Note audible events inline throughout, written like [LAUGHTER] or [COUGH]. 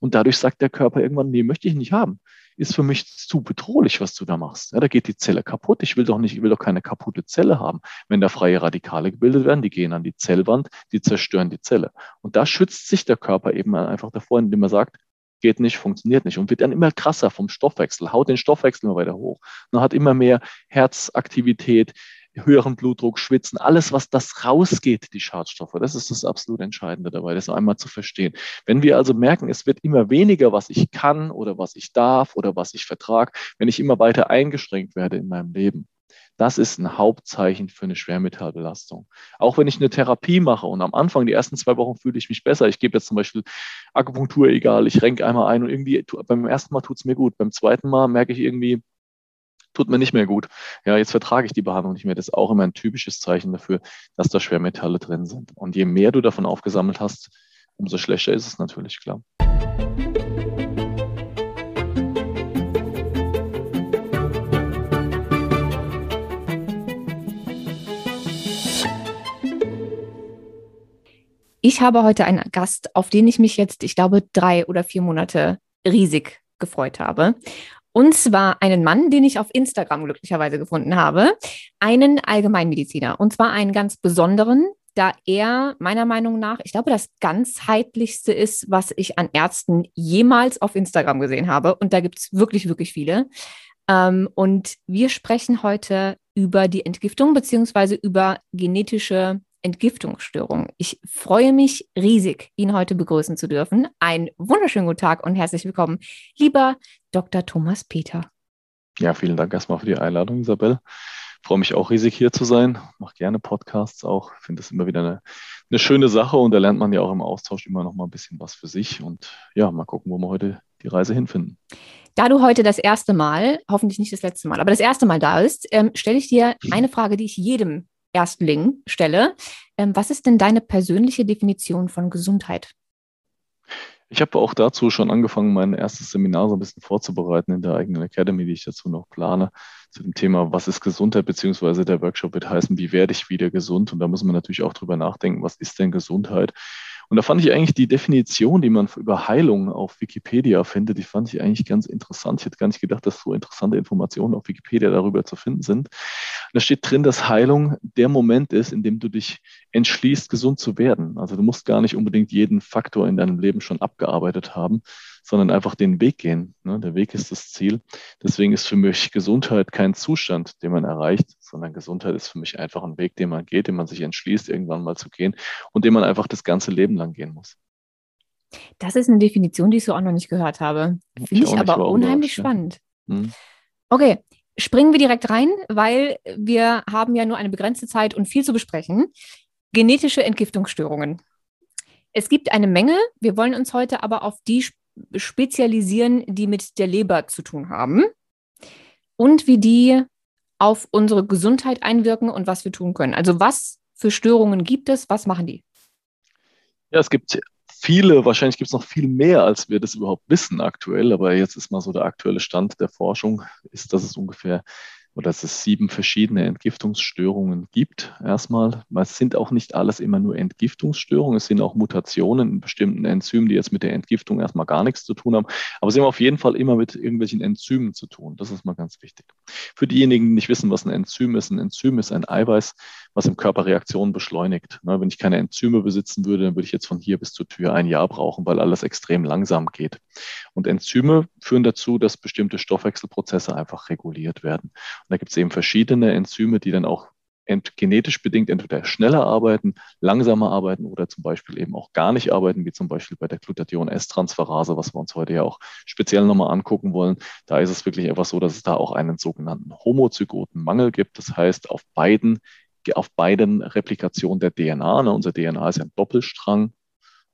Und dadurch sagt der Körper irgendwann, nee, möchte ich nicht haben. Ist für mich zu bedrohlich, was du da machst. Ja, da geht die Zelle kaputt. Ich will doch nicht, ich will doch keine kaputte Zelle haben. Wenn da freie Radikale gebildet werden, die gehen an die Zellwand, die zerstören die Zelle. Und da schützt sich der Körper eben einfach davor, indem er sagt, geht nicht, funktioniert nicht und wird dann immer krasser vom Stoffwechsel, haut den Stoffwechsel immer weiter hoch. Man hat immer mehr Herzaktivität, höheren Blutdruck, Schwitzen, alles, was das rausgeht, die Schadstoffe. Das ist das absolut Entscheidende dabei, das einmal zu verstehen. Wenn wir also merken, es wird immer weniger, was ich kann oder was ich darf oder was ich vertrage, wenn ich immer weiter eingeschränkt werde in meinem Leben, das ist ein Hauptzeichen für eine Schwermetallbelastung. Auch wenn ich eine Therapie mache und am Anfang, die ersten zwei Wochen fühle ich mich besser. Ich gebe jetzt zum Beispiel Akupunktur egal, ich renke einmal ein und irgendwie beim ersten Mal tut es mir gut. Beim zweiten Mal merke ich irgendwie, tut mir nicht mehr gut. Ja, jetzt vertrage ich die Behandlung nicht mehr. Das ist auch immer ein typisches Zeichen dafür, dass da Schwermetalle drin sind. Und je mehr du davon aufgesammelt hast, umso schlechter ist es natürlich, klar. Ich habe heute einen Gast, auf den ich mich jetzt, ich glaube, drei oder vier Monate riesig gefreut habe. Und zwar einen Mann, den ich auf Instagram glücklicherweise gefunden habe, einen Allgemeinmediziner. Und zwar einen ganz besonderen, da er meiner Meinung nach, ich glaube, das ganzheitlichste ist, was ich an Ärzten jemals auf Instagram gesehen habe. Und da gibt es wirklich, wirklich viele. Ähm, und wir sprechen heute über die Entgiftung beziehungsweise über genetische Entgiftungsstörung. Ich freue mich riesig, ihn heute begrüßen zu dürfen. Einen wunderschönen guten Tag und herzlich willkommen, lieber Dr. Thomas Peter. Ja, vielen Dank erstmal für die Einladung, Isabel. Ich freue mich auch riesig hier zu sein. Mache gerne Podcasts auch. Finde es immer wieder eine, eine schöne Sache und da lernt man ja auch im Austausch immer noch mal ein bisschen was für sich. Und ja, mal gucken, wo wir heute die Reise hinfinden. Da du heute das erste Mal, hoffentlich nicht das letzte Mal, aber das erste Mal da bist, ähm, stelle ich dir eine Frage, die ich jedem Erstling stelle. Ähm, was ist denn deine persönliche Definition von Gesundheit? Ich habe auch dazu schon angefangen, mein erstes Seminar so ein bisschen vorzubereiten in der eigenen Academy, die ich dazu noch plane, zu dem Thema, was ist Gesundheit, beziehungsweise der Workshop wird heißen, wie werde ich wieder gesund? Und da muss man natürlich auch drüber nachdenken, was ist denn Gesundheit? Und da fand ich eigentlich die Definition, die man über Heilung auf Wikipedia findet, die fand ich eigentlich ganz interessant. Ich hätte gar nicht gedacht, dass so interessante Informationen auf Wikipedia darüber zu finden sind. Da steht drin, dass Heilung der Moment ist, in dem du dich entschließt, gesund zu werden. Also du musst gar nicht unbedingt jeden Faktor in deinem Leben schon abgearbeitet haben, sondern einfach den Weg gehen. Ne? Der Weg ist das Ziel. Deswegen ist für mich Gesundheit kein Zustand, den man erreicht, sondern Gesundheit ist für mich einfach ein Weg, den man geht, den man sich entschließt, irgendwann mal zu gehen und den man einfach das ganze Leben lang gehen muss. Das ist eine Definition, die ich so auch noch nicht gehört habe. Finde ich, ich aber unheimlich spannend. Hm. Okay, springen wir direkt rein, weil wir haben ja nur eine begrenzte Zeit und viel zu besprechen. Genetische Entgiftungsstörungen. Es gibt eine Menge. Wir wollen uns heute aber auf die spezialisieren, die mit der Leber zu tun haben und wie die auf unsere Gesundheit einwirken und was wir tun können. Also was für Störungen gibt es? Was machen die? Ja, es gibt viele, wahrscheinlich gibt es noch viel mehr, als wir das überhaupt wissen aktuell, aber jetzt ist mal so der aktuelle Stand der Forschung, ist, dass es ungefähr oder dass es sieben verschiedene Entgiftungsstörungen gibt. Erstmal, es sind auch nicht alles immer nur Entgiftungsstörungen, es sind auch Mutationen in bestimmten Enzymen, die jetzt mit der Entgiftung erstmal gar nichts zu tun haben, aber sie haben auf jeden Fall immer mit irgendwelchen Enzymen zu tun. Das ist mal ganz wichtig. Für diejenigen, die nicht wissen, was ein Enzym ist, ein Enzym ist ein Eiweiß, was im Körper Reaktionen beschleunigt. Wenn ich keine Enzyme besitzen würde, dann würde ich jetzt von hier bis zur Tür ein Jahr brauchen, weil alles extrem langsam geht. Und Enzyme führen dazu, dass bestimmte Stoffwechselprozesse einfach reguliert werden. Und da gibt es eben verschiedene Enzyme, die dann auch genetisch bedingt entweder schneller arbeiten, langsamer arbeiten oder zum Beispiel eben auch gar nicht arbeiten, wie zum Beispiel bei der Glutathion-S-Transferase, was wir uns heute ja auch speziell nochmal angucken wollen. Da ist es wirklich einfach so, dass es da auch einen sogenannten Homozygotenmangel gibt. Das heißt, auf beiden, auf beiden Replikationen der DNA, ne, unser DNA ist ein Doppelstrang,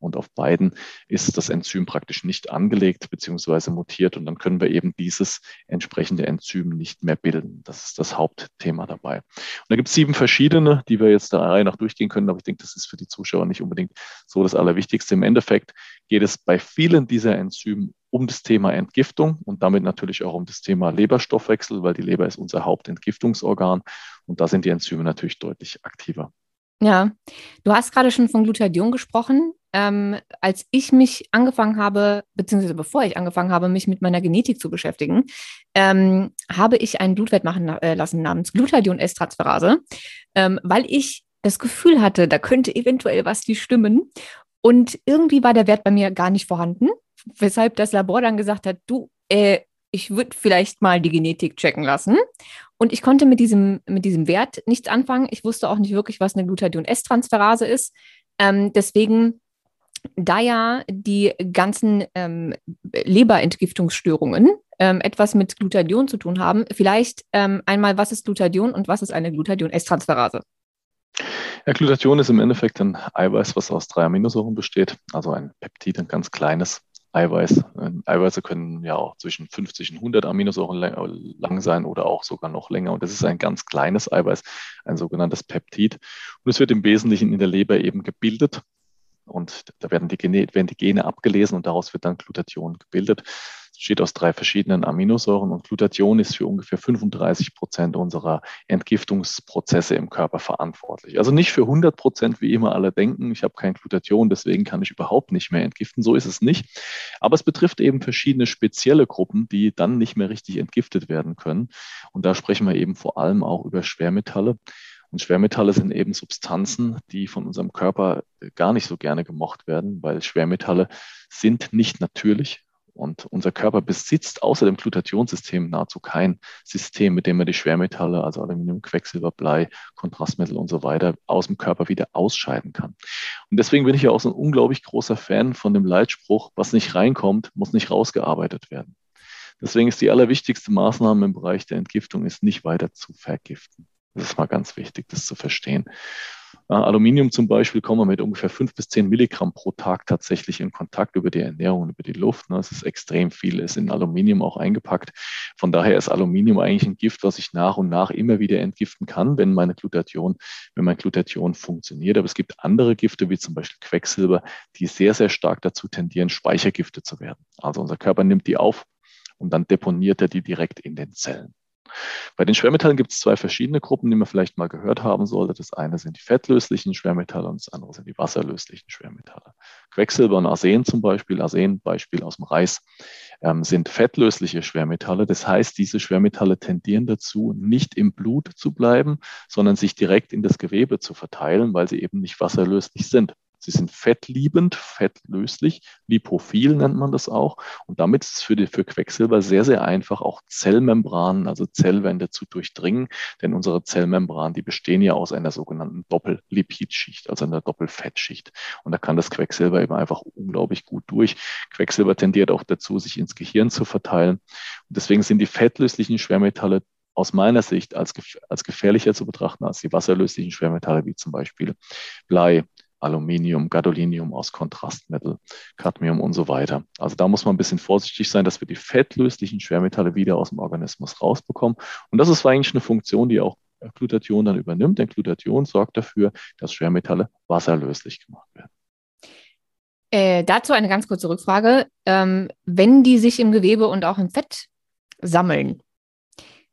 und auf beiden ist das Enzym praktisch nicht angelegt bzw. mutiert und dann können wir eben dieses entsprechende Enzym nicht mehr bilden. Das ist das Hauptthema dabei. Und da gibt es sieben verschiedene, die wir jetzt der Reihe nach durchgehen können, aber ich denke, das ist für die Zuschauer nicht unbedingt so das Allerwichtigste. Im Endeffekt geht es bei vielen dieser Enzymen um das Thema Entgiftung und damit natürlich auch um das Thema Leberstoffwechsel, weil die Leber ist unser Hauptentgiftungsorgan und da sind die Enzyme natürlich deutlich aktiver. Ja, du hast gerade schon von Glutathion gesprochen. ähm, als ich mich angefangen habe, beziehungsweise bevor ich angefangen habe, mich mit meiner Genetik zu beschäftigen, ähm, habe ich einen Blutwert machen äh, lassen namens Glutathion-S-Transferase, ähm, weil ich das Gefühl hatte, da könnte eventuell was nicht stimmen. Und irgendwie war der Wert bei mir gar nicht vorhanden, weshalb das Labor dann gesagt hat, du, äh, ich würde vielleicht mal die Genetik checken lassen. Und ich konnte mit diesem, mit diesem Wert nichts anfangen. Ich wusste auch nicht wirklich, was eine Glutathion-S-Transferase ist. Ähm, deswegen da ja die ganzen ähm, Leberentgiftungsstörungen ähm, etwas mit Glutathion zu tun haben, vielleicht ähm, einmal, was ist Glutathion und was ist eine Glutathion-S-Transferase? Ja, Glutathion ist im Endeffekt ein Eiweiß, was aus drei Aminosäuren besteht, also ein Peptid, ein ganz kleines Eiweiß. Ähm, Eiweiße können ja auch zwischen 50 und 100 Aminosäuren lang sein oder auch sogar noch länger. Und das ist ein ganz kleines Eiweiß, ein sogenanntes Peptid. Und es wird im Wesentlichen in der Leber eben gebildet und da werden die, Gene, werden die Gene abgelesen und daraus wird dann Glutathion gebildet. Es besteht aus drei verschiedenen Aminosäuren und Glutathion ist für ungefähr 35 Prozent unserer Entgiftungsprozesse im Körper verantwortlich. Also nicht für 100 Prozent, wie immer alle denken, ich habe kein Glutathion, deswegen kann ich überhaupt nicht mehr entgiften. So ist es nicht. Aber es betrifft eben verschiedene spezielle Gruppen, die dann nicht mehr richtig entgiftet werden können. Und da sprechen wir eben vor allem auch über Schwermetalle. Und Schwermetalle sind eben Substanzen, die von unserem Körper gar nicht so gerne gemocht werden, weil Schwermetalle sind nicht natürlich. Und unser Körper besitzt außer dem Glutationssystem nahezu kein System, mit dem er die Schwermetalle, also Aluminium, Quecksilber, Blei, Kontrastmittel und so weiter, aus dem Körper wieder ausscheiden kann. Und deswegen bin ich ja auch so ein unglaublich großer Fan von dem Leitspruch, was nicht reinkommt, muss nicht rausgearbeitet werden. Deswegen ist die allerwichtigste Maßnahme im Bereich der Entgiftung, ist nicht weiter zu vergiften. Das ist mal ganz wichtig, das zu verstehen. Aluminium zum Beispiel kommen wir mit ungefähr fünf bis zehn Milligramm pro Tag tatsächlich in Kontakt über die Ernährung, über die Luft. Ne? Es ist extrem viel, ist in Aluminium auch eingepackt. Von daher ist Aluminium eigentlich ein Gift, was ich nach und nach immer wieder entgiften kann, wenn meine Glutathion, wenn mein Glutathion funktioniert. Aber es gibt andere Gifte, wie zum Beispiel Quecksilber, die sehr, sehr stark dazu tendieren, Speichergifte zu werden. Also unser Körper nimmt die auf und dann deponiert er die direkt in den Zellen. Bei den Schwermetallen gibt es zwei verschiedene Gruppen, die man vielleicht mal gehört haben sollte. Das eine sind die fettlöslichen Schwermetalle und das andere sind die wasserlöslichen Schwermetalle. Quecksilber und Arsen zum Beispiel, Arsen, Beispiel aus dem Reis, ähm, sind fettlösliche Schwermetalle. Das heißt, diese Schwermetalle tendieren dazu, nicht im Blut zu bleiben, sondern sich direkt in das Gewebe zu verteilen, weil sie eben nicht wasserlöslich sind. Sie sind fettliebend, fettlöslich, lipophil nennt man das auch. Und damit ist es für, die, für Quecksilber sehr, sehr einfach, auch Zellmembranen, also Zellwände zu durchdringen. Denn unsere Zellmembranen, die bestehen ja aus einer sogenannten Doppellipidschicht, also einer Doppelfettschicht. Und da kann das Quecksilber eben einfach unglaublich gut durch. Quecksilber tendiert auch dazu, sich ins Gehirn zu verteilen. Und deswegen sind die fettlöslichen Schwermetalle aus meiner Sicht als, als gefährlicher zu betrachten als die wasserlöslichen Schwermetalle, wie zum Beispiel Blei, Aluminium, Gadolinium aus Kontrastmittel, Cadmium und so weiter. Also da muss man ein bisschen vorsichtig sein, dass wir die fettlöslichen Schwermetalle wieder aus dem Organismus rausbekommen. Und das ist eigentlich eine Funktion, die auch Glutathion dann übernimmt, denn Glutathion sorgt dafür, dass Schwermetalle wasserlöslich gemacht werden. Äh, dazu eine ganz kurze Rückfrage. Ähm, wenn die sich im Gewebe und auch im Fett sammeln,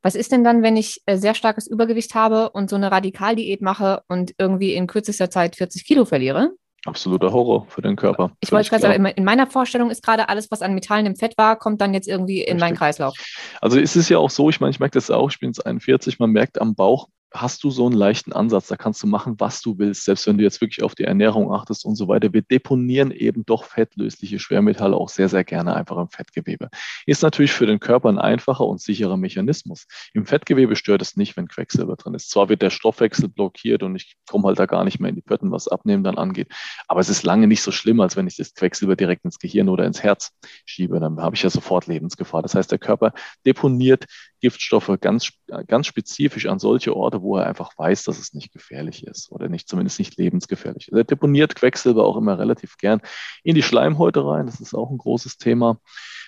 was ist denn dann, wenn ich äh, sehr starkes Übergewicht habe und so eine Radikaldiät mache und irgendwie in kürzester Zeit 40 Kilo verliere? Absoluter Horror für den Körper. Ich wollte gerade sagen, in meiner Vorstellung ist gerade alles, was an Metallen im Fett war, kommt dann jetzt irgendwie in Richtig. meinen Kreislauf. Also ist es ja auch so, ich meine, ich merke das auch, ich bin jetzt 41, man merkt am Bauch, hast du so einen leichten Ansatz, da kannst du machen, was du willst, selbst wenn du jetzt wirklich auf die Ernährung achtest und so weiter. Wir deponieren eben doch fettlösliche Schwermetalle auch sehr, sehr gerne einfach im Fettgewebe. Ist natürlich für den Körper ein einfacher und sicherer Mechanismus. Im Fettgewebe stört es nicht, wenn Quecksilber drin ist. Zwar wird der Stoffwechsel blockiert und ich komme halt da gar nicht mehr in die Pötten, was Abnehmen dann angeht, aber es ist lange nicht so schlimm, als wenn ich das Quecksilber direkt ins Gehirn oder ins Herz schiebe. Dann habe ich ja sofort Lebensgefahr. Das heißt, der Körper deponiert Giftstoffe ganz, ganz spezifisch an solche Orte, wo er einfach weiß, dass es nicht gefährlich ist oder nicht, zumindest nicht lebensgefährlich ist. Er deponiert Quecksilber auch immer relativ gern in die Schleimhäute rein. Das ist auch ein großes Thema.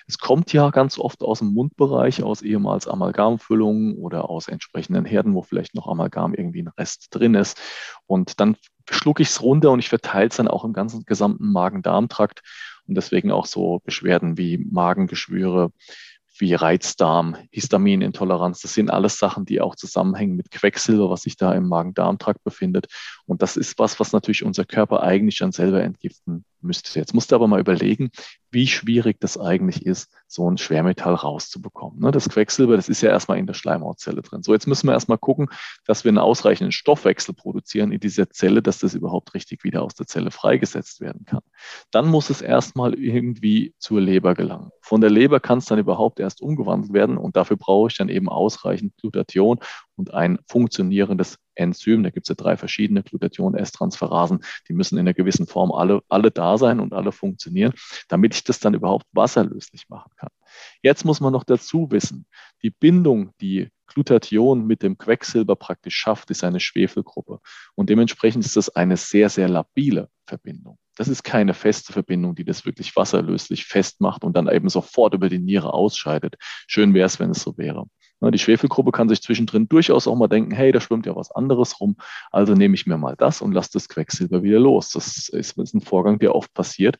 Es kommt ja ganz oft aus dem Mundbereich, aus ehemals Amalgamfüllungen oder aus entsprechenden Herden, wo vielleicht noch Amalgam irgendwie ein Rest drin ist. Und dann schlucke ich es runter und ich verteile es dann auch im ganzen gesamten Magen-Darm-Trakt und deswegen auch so Beschwerden wie Magengeschwüre, wie Reizdarm, Histaminintoleranz. Das sind alles Sachen, die auch zusammenhängen mit Quecksilber, was sich da im Magen-Darm-Trakt befindet. Und das ist was, was natürlich unser Körper eigentlich dann selber entgiften müsste. Jetzt musst du aber mal überlegen, wie schwierig das eigentlich ist, so ein Schwermetall rauszubekommen. Ne, das Quecksilber, das ist ja erstmal in der Schleimhautzelle drin. So, jetzt müssen wir erstmal gucken, dass wir einen ausreichenden Stoffwechsel produzieren in dieser Zelle, dass das überhaupt richtig wieder aus der Zelle freigesetzt werden kann. Dann muss es erstmal irgendwie zur Leber gelangen. Von der Leber kann es dann überhaupt erst umgewandelt werden und dafür brauche ich dann eben ausreichend Glutathion und ein funktionierendes Enzym. Da gibt es ja drei verschiedene Glutathion-S-Transferasen. Die müssen in einer gewissen Form alle, alle da sein und alle funktionieren, damit ich das dann überhaupt wasserlöslich machen kann. Jetzt muss man noch dazu wissen, die Bindung, die Glutathion mit dem Quecksilber praktisch schafft, ist eine Schwefelgruppe. Und dementsprechend ist das eine sehr, sehr labile Verbindung. Das ist keine feste Verbindung, die das wirklich wasserlöslich festmacht und dann eben sofort über die Niere ausscheidet. Schön wäre es, wenn es so wäre. Die Schwefelgruppe kann sich zwischendrin durchaus auch mal denken, hey, da schwimmt ja was anderes rum, also nehme ich mir mal das und lasse das Quecksilber wieder los. Das ist, ein Vorgang, der oft passiert.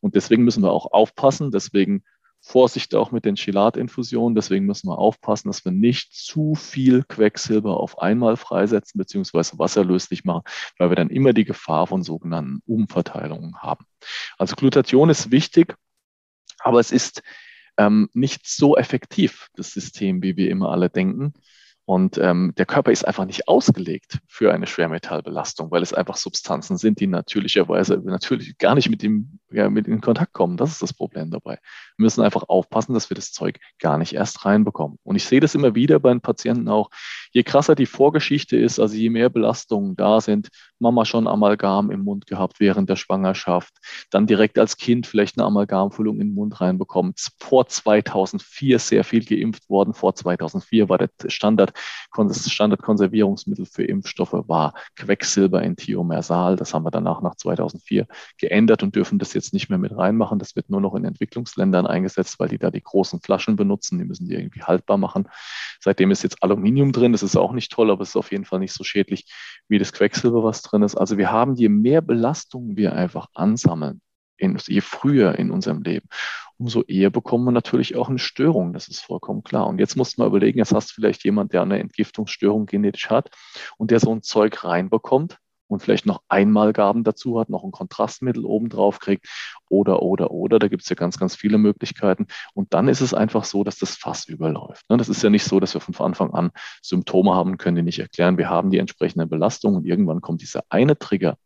Und deswegen müssen wir auch aufpassen, deswegen Vorsicht auch mit den Chelatinfusionen, deswegen müssen wir aufpassen, dass wir nicht zu viel Quecksilber auf einmal freisetzen bzw. wasserlöslich machen, weil wir dann immer die Gefahr von sogenannten Umverteilungen haben. Also Glutathion ist wichtig, aber es ist ähm, nicht so effektiv, das System, wie wir immer alle denken. Und ähm, der Körper ist einfach nicht ausgelegt für eine Schwermetallbelastung, weil es einfach Substanzen sind, die natürlicherweise natürlich gar nicht mit ihm ja, mit in Kontakt kommen. Das ist das Problem dabei. Wir müssen einfach aufpassen, dass wir das Zeug gar nicht erst reinbekommen. Und ich sehe das immer wieder bei den Patienten auch. Je krasser die Vorgeschichte ist, also je mehr Belastungen da sind, Mama schon Amalgam im Mund gehabt während der Schwangerschaft, dann direkt als Kind vielleicht eine Amalgamfüllung in den Mund reinbekommen. Vor 2004 sehr viel geimpft worden. Vor 2004 war der Standard, das Standardkonservierungsmittel für Impfstoffe war Quecksilber in Thiomersal. Das haben wir danach nach 2004 geändert und dürfen das jetzt nicht mehr mit reinmachen. Das wird nur noch in Entwicklungsländern eingesetzt, weil die da die großen Flaschen benutzen. Die müssen die irgendwie haltbar machen. Seitdem ist jetzt Aluminium drin. Das ist auch nicht toll, aber es ist auf jeden Fall nicht so schädlich wie das Quecksilber, was drin ist. Also wir haben, je mehr Belastungen wir einfach ansammeln, in, je früher in unserem Leben, umso eher bekommen wir natürlich auch eine Störung. Das ist vollkommen klar. Und jetzt musst du mal überlegen, jetzt hast du vielleicht jemand, der eine Entgiftungsstörung genetisch hat und der so ein Zeug reinbekommt und vielleicht noch Einmalgaben dazu hat, noch ein Kontrastmittel obendrauf kriegt oder, oder, oder. Da gibt es ja ganz, ganz viele Möglichkeiten. Und dann ist es einfach so, dass das Fass überläuft. Ne? Das ist ja nicht so, dass wir von Anfang an Symptome haben, können die nicht erklären. Wir haben die entsprechende Belastung und irgendwann kommt dieser eine Trigger.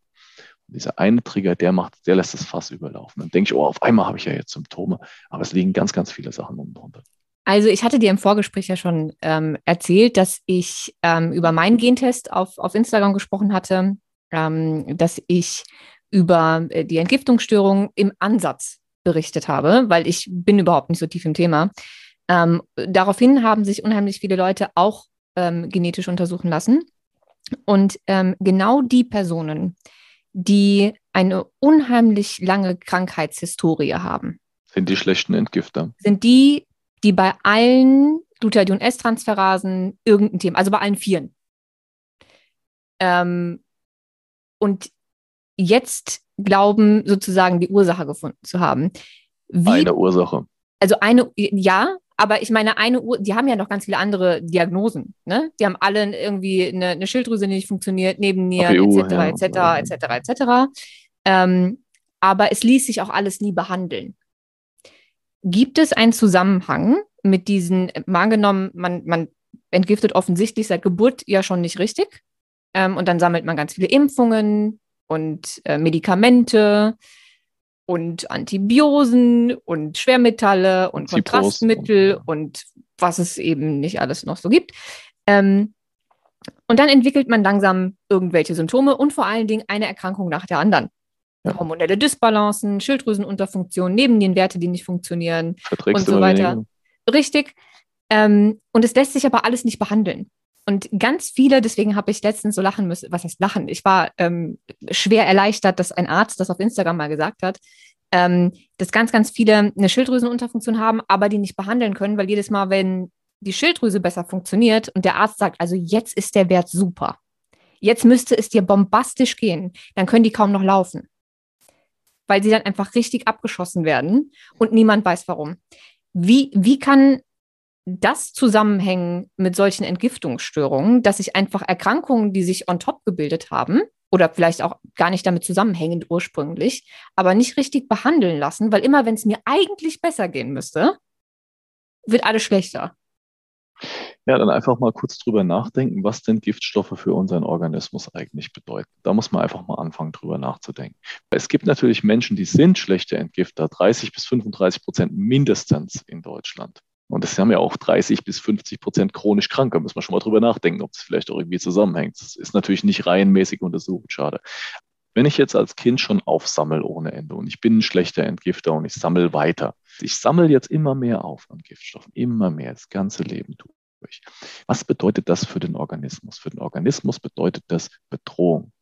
Und dieser eine Trigger, der macht, der lässt das Fass überlaufen. Dann denke ich, oh, auf einmal habe ich ja jetzt Symptome. Aber es liegen ganz, ganz viele Sachen unten drunter. Also ich hatte dir im Vorgespräch ja schon ähm, erzählt, dass ich ähm, über meinen Gentest auf, auf Instagram gesprochen hatte ähm, dass ich über äh, die Entgiftungsstörung im Ansatz berichtet habe, weil ich bin überhaupt nicht so tief im Thema. Ähm, daraufhin haben sich unheimlich viele Leute auch ähm, genetisch untersuchen lassen. Und ähm, genau die Personen, die eine unheimlich lange Krankheitshistorie haben, sind die schlechten Entgifter. Sind die, die bei allen Glutathion-S-Transferasen irgendein Thema, also bei allen Vieren, ähm, und jetzt glauben, sozusagen die Ursache gefunden zu haben. Wie, eine Ursache. Also eine, ja, aber ich meine, eine Uhr, die haben ja noch ganz viele andere Diagnosen. Ne? Die haben alle irgendwie eine, eine Schilddrüse, die nicht funktioniert, Nebennieren, etc., etc., etc., etc. Aber es ließ sich auch alles nie behandeln. Gibt es einen Zusammenhang mit diesen, mal angenommen, man, man entgiftet offensichtlich seit Geburt ja schon nicht richtig, ähm, und dann sammelt man ganz viele Impfungen und äh, Medikamente und Antibiosen und Schwermetalle und Zipros. Kontrastmittel und was es eben nicht alles noch so gibt. Ähm, und dann entwickelt man langsam irgendwelche Symptome und vor allen Dingen eine Erkrankung nach der anderen. Ja. Hormonelle Dysbalancen, Schilddrüsenunterfunktion, Nebennierenwerte, die nicht funktionieren und so weiter. Weniger. Richtig. Ähm, und es lässt sich aber alles nicht behandeln. Und ganz viele, deswegen habe ich letztens so lachen müssen, was heißt lachen? Ich war ähm, schwer erleichtert, dass ein Arzt das auf Instagram mal gesagt hat, ähm, dass ganz, ganz viele eine Schilddrüsenunterfunktion haben, aber die nicht behandeln können, weil jedes Mal, wenn die Schilddrüse besser funktioniert und der Arzt sagt, also jetzt ist der Wert super, jetzt müsste es dir bombastisch gehen, dann können die kaum noch laufen, weil sie dann einfach richtig abgeschossen werden und niemand weiß warum. Wie, wie kann das zusammenhängen mit solchen Entgiftungsstörungen, dass ich einfach Erkrankungen, die sich on top gebildet haben oder vielleicht auch gar nicht damit zusammenhängend ursprünglich, aber nicht richtig behandeln lassen, weil immer wenn es mir eigentlich besser gehen müsste, wird alles schlechter. Ja, dann einfach mal kurz drüber nachdenken, was denn Giftstoffe für unseren Organismus eigentlich bedeuten. Da muss man einfach mal anfangen, drüber nachzudenken. Es gibt natürlich Menschen, die sind schlechte Entgifter, 30 bis 35 Prozent mindestens in Deutschland. Und das haben ja auch 30 bis 50 Prozent chronisch krank. Da müssen wir schon mal drüber nachdenken, ob das vielleicht auch irgendwie zusammenhängt. Das ist natürlich nicht reihenmäßig untersucht, schade. Wenn ich jetzt als Kind schon aufsammel ohne Ende und ich bin ein schlechter Entgifter und ich sammle weiter, ich sammle jetzt immer mehr auf an Giftstoffen, immer mehr, das ganze Leben durch. Was bedeutet das für den Organismus? Für den Organismus bedeutet das Bedrohung.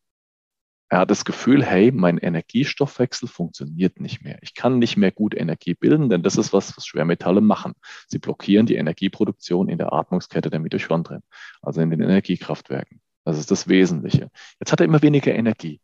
Er hat das Gefühl, hey, mein Energiestoffwechsel funktioniert nicht mehr. Ich kann nicht mehr gut Energie bilden, denn das ist was, was Schwermetalle machen. Sie blockieren die Energieproduktion in der Atmungskette der Mitochondrien, also in den Energiekraftwerken. Das ist das Wesentliche. Jetzt hat er immer weniger Energie.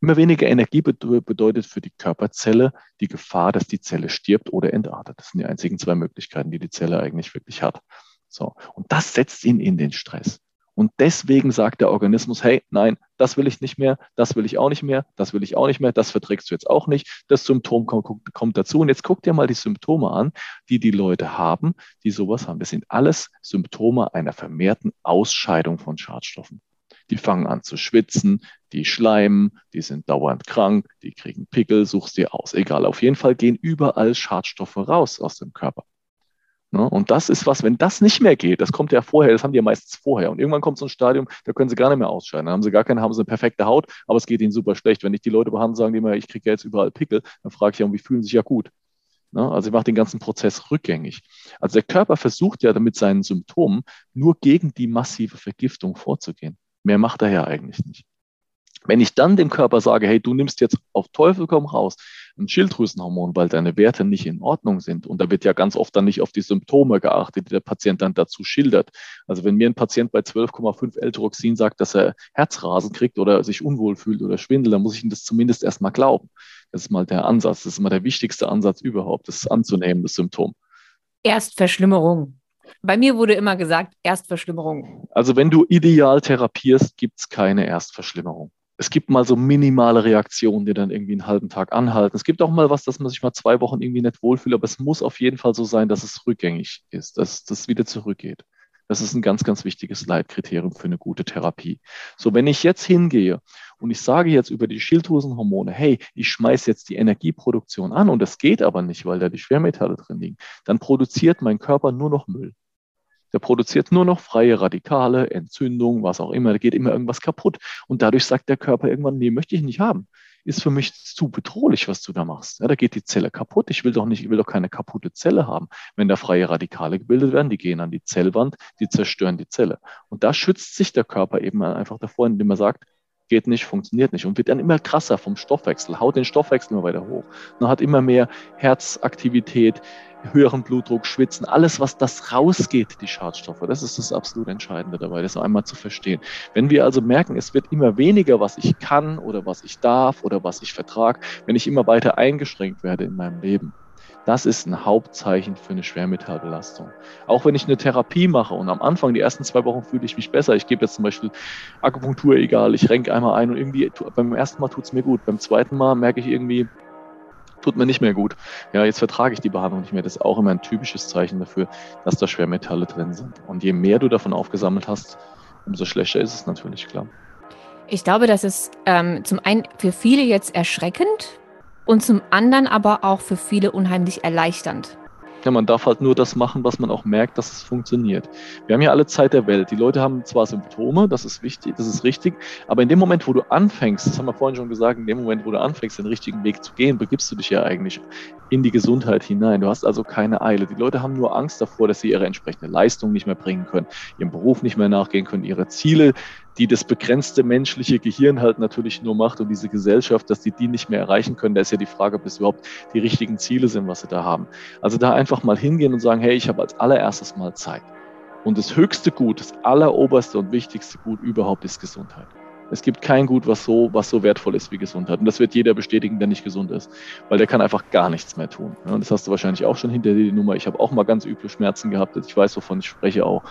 Immer weniger Energie bedeutet für die Körperzelle die Gefahr, dass die Zelle stirbt oder entartet. Das sind die einzigen zwei Möglichkeiten, die die Zelle eigentlich wirklich hat. So. Und das setzt ihn in den Stress. Und deswegen sagt der Organismus, hey, nein, das will ich nicht mehr, das will ich auch nicht mehr, das will ich auch nicht mehr, das verträgst du jetzt auch nicht, das Symptom kommt, kommt dazu. Und jetzt guck dir mal die Symptome an, die die Leute haben, die sowas haben. Das sind alles Symptome einer vermehrten Ausscheidung von Schadstoffen. Die fangen an zu schwitzen, die schleimen, die sind dauernd krank, die kriegen Pickel, suchst dir aus. Egal, auf jeden Fall gehen überall Schadstoffe raus aus dem Körper. Ne? Und das ist was, wenn das nicht mehr geht, das kommt ja vorher, das haben die ja meistens vorher. Und irgendwann kommt so ein Stadium, da können sie gar nicht mehr ausscheiden. Dann haben sie gar keine, haben sie eine perfekte Haut, aber es geht ihnen super schlecht. Wenn ich die Leute behandle, sagen die immer, ich kriege ja jetzt überall Pickel, dann frage ich ja, wie fühlen sie sich ja gut? Ne? Also ich mache den ganzen Prozess rückgängig. Also der Körper versucht ja mit seinen Symptomen nur gegen die massive Vergiftung vorzugehen. Mehr macht er ja eigentlich nicht. Wenn ich dann dem Körper sage, hey, du nimmst jetzt auf Teufel komm raus ein Schilddrüsenhormon, weil deine Werte nicht in Ordnung sind. Und da wird ja ganz oft dann nicht auf die Symptome geachtet, die der Patient dann dazu schildert. Also wenn mir ein Patient bei 12,5 L-Tyroxin sagt, dass er Herzrasen kriegt oder sich unwohl fühlt oder schwindelt, dann muss ich ihm das zumindest erstmal glauben. Das ist mal der Ansatz. Das ist mal der wichtigste Ansatz überhaupt, das anzunehmen, das Symptom. Erstverschlimmerung. Bei mir wurde immer gesagt, Erstverschlimmerung. Also wenn du ideal therapierst, gibt es keine Erstverschlimmerung es gibt mal so minimale Reaktionen, die dann irgendwie einen halben Tag anhalten. Es gibt auch mal was, dass man sich mal zwei Wochen irgendwie nicht wohlfühlt, aber es muss auf jeden Fall so sein, dass es rückgängig ist, dass das wieder zurückgeht. Das ist ein ganz, ganz wichtiges Leitkriterium für eine gute Therapie. So, wenn ich jetzt hingehe und ich sage jetzt über die Schilddrüsenhormone, hey, ich schmeiße jetzt die Energieproduktion an und das geht aber nicht, weil da die Schwermetalle drin liegen, dann produziert mein Körper nur noch Müll. Der produziert nur noch freie Radikale, Entzündung, was auch immer. Da geht immer irgendwas kaputt. Und dadurch sagt der Körper irgendwann, nee, möchte ich nicht haben. Ist für mich zu bedrohlich, was du da machst. Ja, da geht die Zelle kaputt. Ich will doch nicht, ich will doch keine kaputte Zelle haben. Wenn da freie Radikale gebildet werden, die gehen an die Zellwand, die zerstören die Zelle. Und da schützt sich der Körper eben einfach davor, indem er sagt, geht nicht, funktioniert nicht und wird dann immer krasser vom Stoffwechsel, haut den Stoffwechsel immer weiter hoch. Man hat immer mehr Herzaktivität, höheren Blutdruck, Schwitzen, alles, was das rausgeht, die Schadstoffe. Das ist das absolut Entscheidende dabei, das einmal zu verstehen. Wenn wir also merken, es wird immer weniger, was ich kann oder was ich darf oder was ich vertrage, wenn ich immer weiter eingeschränkt werde in meinem Leben, das ist ein Hauptzeichen für eine Schwermetallbelastung. Auch wenn ich eine Therapie mache und am Anfang, die ersten zwei Wochen fühle ich mich besser. Ich gebe jetzt zum Beispiel Akupunktur egal, ich renke einmal ein und irgendwie beim ersten Mal tut es mir gut. Beim zweiten Mal merke ich irgendwie, tut mir nicht mehr gut. Ja, jetzt vertrage ich die Behandlung nicht mehr. Das ist auch immer ein typisches Zeichen dafür, dass da Schwermetalle drin sind. Und je mehr du davon aufgesammelt hast, umso schlechter ist es natürlich, klar. Ich glaube, das ist ähm, zum einen für viele jetzt erschreckend, und zum anderen aber auch für viele unheimlich erleichternd. Ja, man darf halt nur das machen, was man auch merkt, dass es funktioniert. Wir haben ja alle Zeit der Welt. Die Leute haben zwar Symptome, das ist wichtig, das ist richtig, aber in dem Moment, wo du anfängst, das haben wir vorhin schon gesagt, in dem Moment, wo du anfängst, den richtigen Weg zu gehen, begibst du dich ja eigentlich in die Gesundheit hinein. Du hast also keine Eile. Die Leute haben nur Angst davor, dass sie ihre entsprechende Leistung nicht mehr bringen können, ihrem Beruf nicht mehr nachgehen können, ihre Ziele die das begrenzte menschliche Gehirn halt natürlich nur macht und diese Gesellschaft, dass die die nicht mehr erreichen können. Da ist ja die Frage, ob es überhaupt die richtigen Ziele sind, was sie da haben. Also da einfach mal hingehen und sagen, hey, ich habe als allererstes mal Zeit. Und das höchste Gut, das alleroberste und wichtigste Gut überhaupt ist Gesundheit. Es gibt kein Gut, was so, was so wertvoll ist wie Gesundheit. Und das wird jeder bestätigen, der nicht gesund ist. Weil der kann einfach gar nichts mehr tun. Und das hast du wahrscheinlich auch schon hinter dir die Nummer. Ich habe auch mal ganz üble Schmerzen gehabt. Ich weiß, wovon ich spreche auch.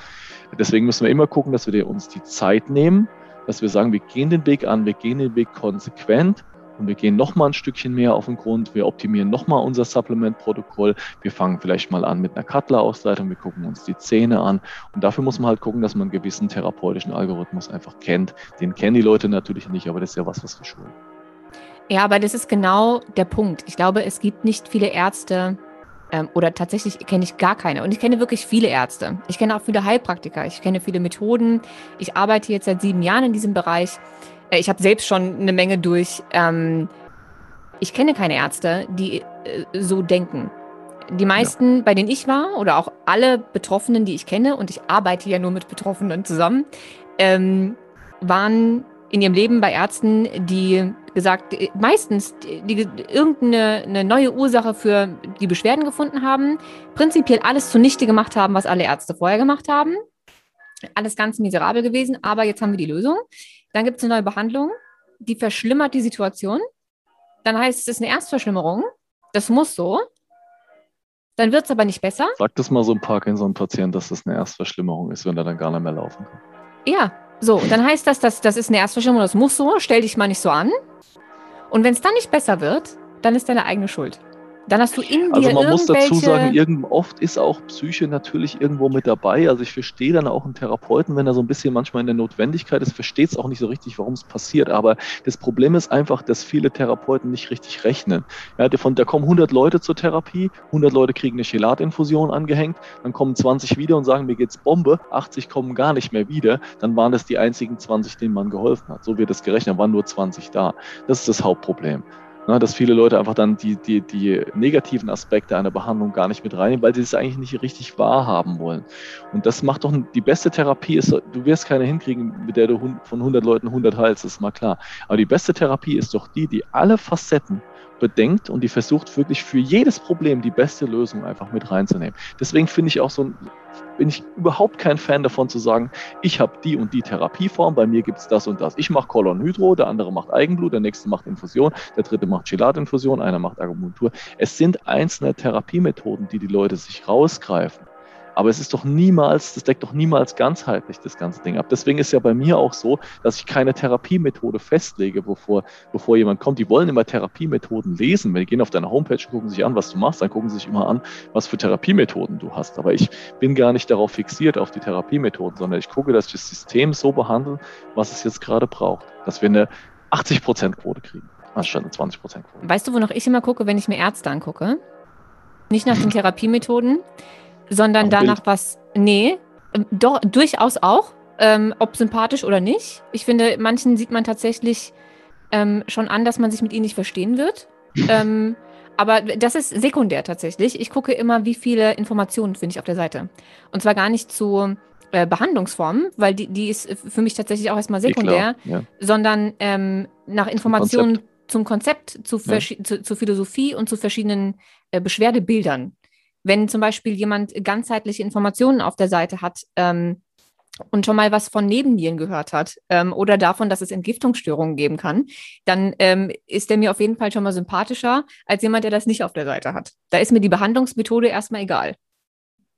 Deswegen müssen wir immer gucken, dass wir uns die Zeit nehmen, dass wir sagen, wir gehen den Weg an, wir gehen den Weg konsequent und wir gehen nochmal ein Stückchen mehr auf den Grund, wir optimieren nochmal unser Supplement-Protokoll, wir fangen vielleicht mal an mit einer Cutler-Ausleitung, wir gucken uns die Zähne an und dafür muss man halt gucken, dass man einen gewissen therapeutischen Algorithmus einfach kennt. Den kennen die Leute natürlich nicht, aber das ist ja was, was wir schulen. Ja, aber das ist genau der Punkt. Ich glaube, es gibt nicht viele Ärzte, ähm, oder tatsächlich kenne ich gar keine. Und ich kenne wirklich viele Ärzte. Ich kenne auch viele Heilpraktiker. Ich kenne viele Methoden. Ich arbeite jetzt seit sieben Jahren in diesem Bereich. Äh, ich habe selbst schon eine Menge durch. Ähm, ich kenne keine Ärzte, die äh, so denken. Die meisten, ja. bei denen ich war, oder auch alle Betroffenen, die ich kenne, und ich arbeite ja nur mit Betroffenen zusammen, ähm, waren in ihrem Leben bei Ärzten, die gesagt, meistens die, die irgendeine eine neue Ursache für die Beschwerden gefunden haben, prinzipiell alles zunichte gemacht haben, was alle Ärzte vorher gemacht haben. Alles ganz miserabel gewesen, aber jetzt haben wir die Lösung. Dann gibt es eine neue Behandlung, die verschlimmert die Situation. Dann heißt es, es ist eine Erstverschlimmerung. Das muss so. Dann wird es aber nicht besser. Sag das mal so ein Parkinson-Patient, dass das eine Erstverschlimmerung ist, wenn er dann gar nicht mehr laufen kann. Ja, so, dann heißt das, dass, das ist eine Erstverschlimmerung, das muss so, stell dich mal nicht so an. Und wenn es dann nicht besser wird, dann ist deine eigene Schuld. Dann hast du in dir Also man muss dazu sagen, irgend, oft ist auch Psyche natürlich irgendwo mit dabei. Also ich verstehe dann auch einen Therapeuten, wenn er so ein bisschen manchmal in der Notwendigkeit ist, versteht es auch nicht so richtig, warum es passiert. Aber das Problem ist einfach, dass viele Therapeuten nicht richtig rechnen. Ja, von, da kommen 100 Leute zur Therapie, 100 Leute kriegen eine Chelatinfusion angehängt, dann kommen 20 wieder und sagen, mir geht's Bombe, 80 kommen gar nicht mehr wieder. Dann waren das die einzigen 20, denen man geholfen hat. So wird es gerechnet, waren nur 20 da. Das ist das Hauptproblem. Ne, dass viele Leute einfach dann die, die, die negativen Aspekte einer Behandlung gar nicht mit reinnehmen, weil sie es eigentlich nicht richtig wahrhaben wollen. Und das macht doch die beste Therapie ist, du wirst keine hinkriegen, mit der du von 100 Leuten 100 heilst, ist mal klar. Aber die beste Therapie ist doch die, die alle Facetten bedenkt und die versucht wirklich für jedes Problem die beste Lösung einfach mit reinzunehmen. Deswegen finde ich auch so, bin ich überhaupt kein Fan davon zu sagen, ich habe die und die Therapieform, bei mir gibt es das und das. Ich mache Kolonhydro, der andere macht Eigenblut, der nächste macht Infusion, der dritte macht Gelatinfusion, einer macht Akupunktur. Es sind einzelne Therapiemethoden, die die Leute sich rausgreifen aber es ist doch niemals, das deckt doch niemals ganzheitlich das ganze Ding ab. Deswegen ist ja bei mir auch so, dass ich keine Therapiemethode festlege, bevor, bevor jemand kommt. Die wollen immer Therapiemethoden lesen. Wenn die gehen auf deine Homepage, gucken sich an, was du machst, dann gucken sie sich immer an, was für Therapiemethoden du hast. Aber ich bin gar nicht darauf fixiert, auf die Therapiemethoden, sondern ich gucke, dass ich das System so behandle, was es jetzt gerade braucht. Dass wir eine 80%-Quote kriegen, anstatt eine 20%-Quote. Weißt du, wonach ich immer gucke, wenn ich mir Ärzte angucke? Nicht nach den Therapiemethoden, sondern Auch danach, Bild. was. Nee, ähm, doch, durchaus auch. Ähm, ob sympathisch oder nicht. Ich finde, manchen sieht man tatsächlich ähm, schon an, dass man sich mit ihnen nicht verstehen wird. [LAUGHS] ähm, aber das ist sekundär tatsächlich. Ich gucke immer, wie viele Informationen finde ich auf der Seite. Und zwar gar nicht zu äh, Behandlungsformen, weil die, die ist für mich tatsächlich auch erstmal sekundär, ja. sondern ähm, nach Informationen zum Konzept, zu, ja. zu, zu, Philosophie und zu verschiedenen äh, Beschwerdebildern. Wenn zum Beispiel jemand ganzheitliche Informationen auf der Seite hat ähm, und schon mal was von Nebennieren gehört hat ähm, oder davon, dass es Entgiftungsstörungen geben kann, dann ähm, ist der mir auf jeden Fall schon mal sympathischer als jemand, der das nicht auf der Seite hat. Da ist mir die Behandlungsmethode erstmal egal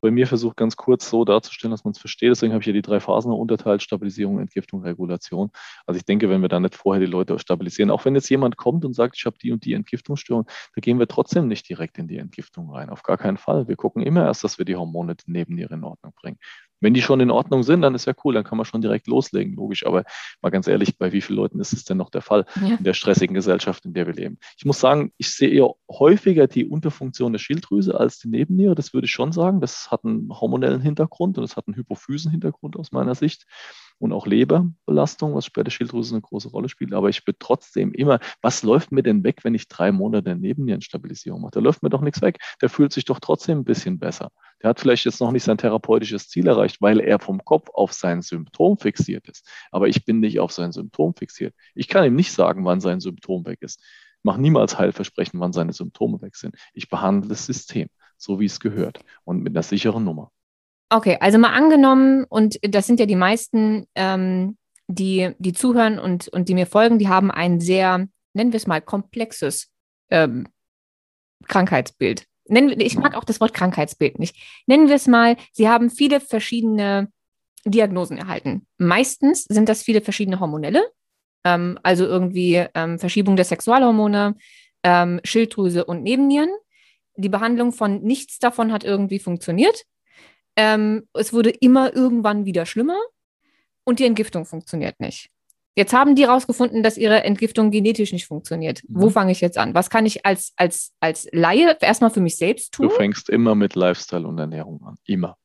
bei mir versucht ganz kurz so darzustellen, dass man es versteht. Deswegen habe ich hier die drei Phasen unterteilt, Stabilisierung, Entgiftung, Regulation. Also ich denke, wenn wir da nicht vorher die Leute stabilisieren, auch wenn jetzt jemand kommt und sagt, ich habe die und die Entgiftungsstörung, da gehen wir trotzdem nicht direkt in die Entgiftung rein. Auf gar keinen Fall. Wir gucken immer erst, dass wir die Hormone neben ihr in Ordnung bringen. Wenn die schon in Ordnung sind, dann ist ja cool, dann kann man schon direkt loslegen, logisch. Aber mal ganz ehrlich, bei wie vielen Leuten ist es denn noch der Fall ja. in der stressigen Gesellschaft, in der wir leben? Ich muss sagen, ich sehe eher häufiger die Unterfunktion der Schilddrüse als die Nebenniere. Das würde ich schon sagen. Das hat einen hormonellen Hintergrund und es hat einen Hypophysen-Hintergrund aus meiner Sicht und auch Leberbelastung, was später Schilddrüse eine große Rolle spielt. Aber ich würde trotzdem immer, was läuft mir denn weg, wenn ich drei Monate Nebennierenstabilisierung mache? Da läuft mir doch nichts weg. Der fühlt sich doch trotzdem ein bisschen besser. Der hat vielleicht jetzt noch nicht sein therapeutisches Ziel erreicht, weil er vom Kopf auf sein Symptom fixiert ist. Aber ich bin nicht auf sein Symptom fixiert. Ich kann ihm nicht sagen, wann sein Symptom weg ist. Ich mache niemals Heilversprechen, wann seine Symptome weg sind. Ich behandle das System, so wie es gehört und mit einer sicheren Nummer. Okay, also mal angenommen, und das sind ja die meisten, ähm, die, die zuhören und, und die mir folgen, die haben ein sehr, nennen wir es mal, komplexes ähm, Krankheitsbild. Nennen, ich mag auch das Wort Krankheitsbild nicht. Nennen wir es mal, sie haben viele verschiedene Diagnosen erhalten. Meistens sind das viele verschiedene hormonelle, ähm, also irgendwie ähm, Verschiebung der Sexualhormone, ähm, Schilddrüse und Nebennieren. Die Behandlung von nichts davon hat irgendwie funktioniert. Ähm, es wurde immer irgendwann wieder schlimmer und die Entgiftung funktioniert nicht. Jetzt haben die herausgefunden, dass ihre Entgiftung genetisch nicht funktioniert. Mhm. Wo fange ich jetzt an? Was kann ich als, als, als Laie erstmal für mich selbst tun? Du fängst immer mit Lifestyle und Ernährung an. Immer.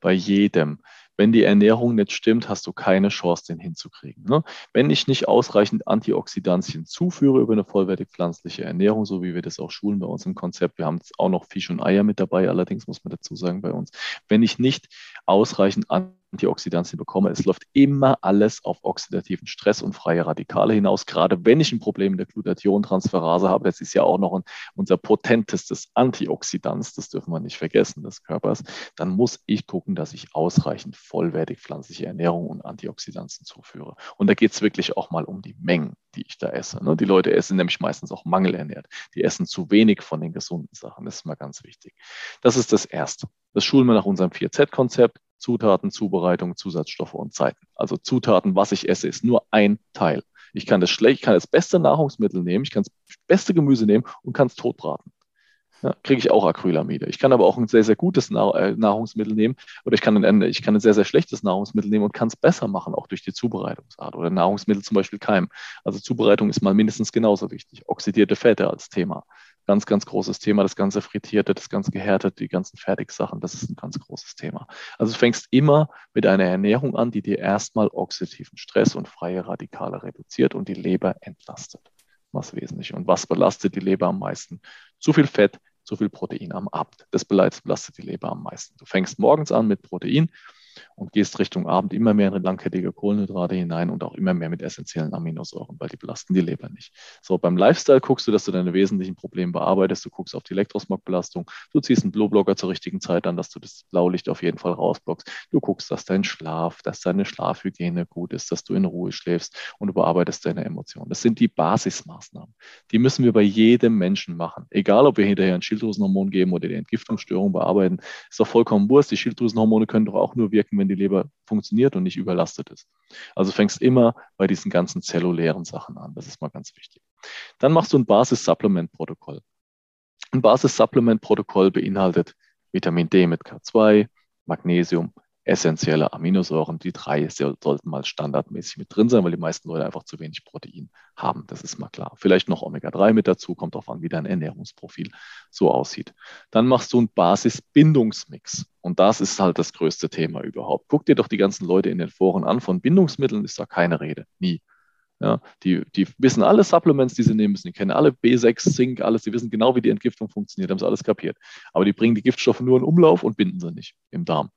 Bei jedem. Wenn die Ernährung nicht stimmt, hast du keine Chance, den hinzukriegen. Ne? Wenn ich nicht ausreichend Antioxidantien zuführe über eine vollwertig pflanzliche Ernährung, so wie wir das auch schulen bei uns im Konzept, wir haben auch noch Fisch und Eier mit dabei, allerdings muss man dazu sagen bei uns, wenn ich nicht ausreichend Antioxidantien Antioxidantien bekomme. Es läuft immer alles auf oxidativen Stress und freie Radikale hinaus. Gerade wenn ich ein Problem mit der Glutathion-Transferase habe, das ist ja auch noch ein, unser potentestes Antioxidant, das dürfen wir nicht vergessen, des Körpers, dann muss ich gucken, dass ich ausreichend vollwertig pflanzliche Ernährung und Antioxidantien zuführe. Und da geht es wirklich auch mal um die Mengen, die ich da esse. Ne? Die Leute essen nämlich meistens auch mangelernährt. Die essen zu wenig von den gesunden Sachen. Das ist mal ganz wichtig. Das ist das Erste. Das schulen wir nach unserem 4Z-Konzept. Zutaten, Zubereitung, Zusatzstoffe und Zeiten. Also Zutaten, was ich esse, ist nur ein Teil. Ich kann das schlecht, kann das beste Nahrungsmittel nehmen, ich kann das beste Gemüse nehmen und kann es totbraten. Ja, kriege ich auch Acrylamide. Ich kann aber auch ein sehr, sehr gutes äh, Nahrungsmittel nehmen oder ich kann ein, ich kann ein sehr, sehr schlechtes Nahrungsmittel nehmen und kann es besser machen, auch durch die Zubereitungsart oder Nahrungsmittel zum Beispiel Keim. Also Zubereitung ist mal mindestens genauso wichtig. Oxidierte Fette als Thema ganz, ganz großes Thema. Das ganze Frittierte, das ganze Gehärtete, die ganzen Fertigsachen, das ist ein ganz großes Thema. Also du fängst immer mit einer Ernährung an, die dir erstmal oxidativen Stress und freie Radikale reduziert und die Leber entlastet. Was wesentlich. Und was belastet die Leber am meisten? Zu viel Fett, zu viel Protein am Abend. Das belastet die Leber am meisten. Du fängst morgens an mit Protein, und gehst Richtung Abend immer mehr in langkettige Kohlenhydrate hinein und auch immer mehr mit essentiellen Aminosäuren, weil die belasten die Leber nicht. So, beim Lifestyle guckst du, dass du deine wesentlichen Probleme bearbeitest. Du guckst auf die Elektrosmogbelastung. Du ziehst einen Blue-Blocker zur richtigen Zeit an, dass du das Blaulicht auf jeden Fall rausblockst. Du guckst, dass dein Schlaf, dass deine Schlafhygiene gut ist, dass du in Ruhe schläfst und du bearbeitest deine Emotionen. Das sind die Basismaßnahmen. Die müssen wir bei jedem Menschen machen. Egal, ob wir hinterher ein Schilddrüsenhormon geben oder die Entgiftungsstörung bearbeiten, ist doch vollkommen wurscht. Die Schilddrüsenhormone können doch auch nur wirken, wirken, wenn die Leber funktioniert und nicht überlastet ist. Also fängst immer bei diesen ganzen zellulären Sachen an. Das ist mal ganz wichtig. Dann machst du ein Basis-Supplement-Protokoll. Ein Basis-Supplement-Protokoll beinhaltet Vitamin D mit K2, Magnesium, essentielle Aminosäuren. Die drei sollten mal standardmäßig mit drin sein, weil die meisten Leute einfach zu wenig Protein haben. Das ist mal klar. Vielleicht noch Omega-3 mit dazu, kommt darauf an, wie dein Ernährungsprofil so aussieht. Dann machst du einen Basisbindungsmix. Und das ist halt das größte Thema überhaupt. Guck dir doch die ganzen Leute in den Foren an. Von Bindungsmitteln ist da keine Rede. Nie. Ja, die, die wissen alle Supplements, die sie nehmen müssen. Die kennen alle B6, Zink, alles. Die wissen genau, wie die Entgiftung funktioniert, haben sie alles kapiert. Aber die bringen die Giftstoffe nur in Umlauf und binden sie nicht im Darm.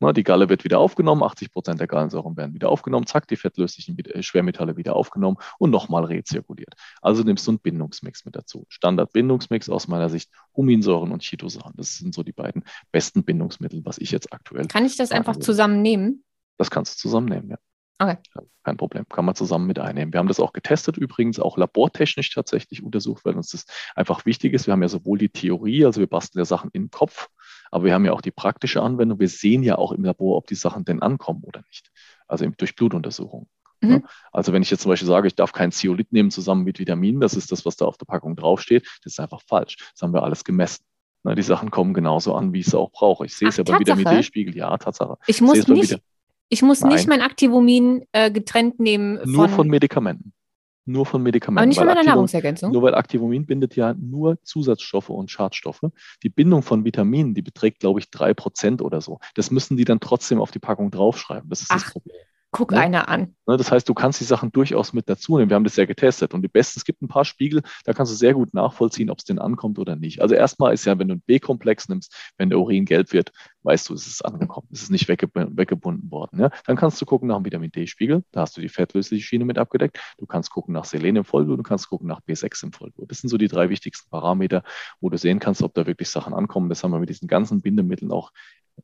Die Galle wird wieder aufgenommen, 80 Prozent der Gallensäuren werden wieder aufgenommen, zack, die fettlöslichen äh, Schwermetalle wieder aufgenommen und nochmal rezirkuliert. Also nimmst du einen Bindungsmix mit dazu. Standard-Bindungsmix aus meiner Sicht Huminsäuren und Chitosan. Das sind so die beiden besten Bindungsmittel, was ich jetzt aktuell. Kann ich das einfach würde. zusammennehmen? Das kannst du zusammennehmen, ja. Okay. Kein Problem, kann man zusammen mit einnehmen. Wir haben das auch getestet, übrigens auch labortechnisch tatsächlich untersucht, weil uns das einfach wichtig ist. Wir haben ja sowohl die Theorie, also wir basteln ja Sachen im Kopf, aber wir haben ja auch die praktische Anwendung. Wir sehen ja auch im Labor, ob die Sachen denn ankommen oder nicht. Also durch Blutuntersuchungen. Mhm. Also wenn ich jetzt zum Beispiel sage, ich darf kein Zeolit nehmen zusammen mit Vitaminen, das ist das, was da auf der Packung draufsteht, das ist einfach falsch. Das haben wir alles gemessen. die Sachen kommen genauso an, wie ich sie auch brauche. Ich sehe es ja beim Vitamin D-Spiegel. Ja, Tatsache. Ich muss, nicht, ich muss nicht mein Activomin äh, getrennt nehmen. Von Nur von Medikamenten nur von Medikamenten. Aber nicht von einer Nahrungsergänzung. Nur weil Activomin bindet ja nur Zusatzstoffe und Schadstoffe. Die Bindung von Vitaminen, die beträgt, glaube ich, drei Prozent oder so. Das müssen die dann trotzdem auf die Packung draufschreiben. Das ist Ach. das Problem. Guck ne? einer an. Ne, das heißt, du kannst die Sachen durchaus mit dazu nehmen. Wir haben das ja getestet. Und die besten, es gibt ein paar Spiegel, da kannst du sehr gut nachvollziehen, ob es denn ankommt oder nicht. Also erstmal ist ja, wenn du einen B-Komplex nimmst, wenn der Urin gelb wird, weißt du, es ist angekommen. Es ist nicht weggebunden worden. Ja? Dann kannst du gucken nach dem Vitamin D-Spiegel. Da hast du die fettlösliche Schiene mit abgedeckt. Du kannst gucken nach Selen im Vollblut. Du kannst gucken nach B6 im Vollblut. Das sind so die drei wichtigsten Parameter, wo du sehen kannst, ob da wirklich Sachen ankommen. Das haben wir mit diesen ganzen Bindemitteln auch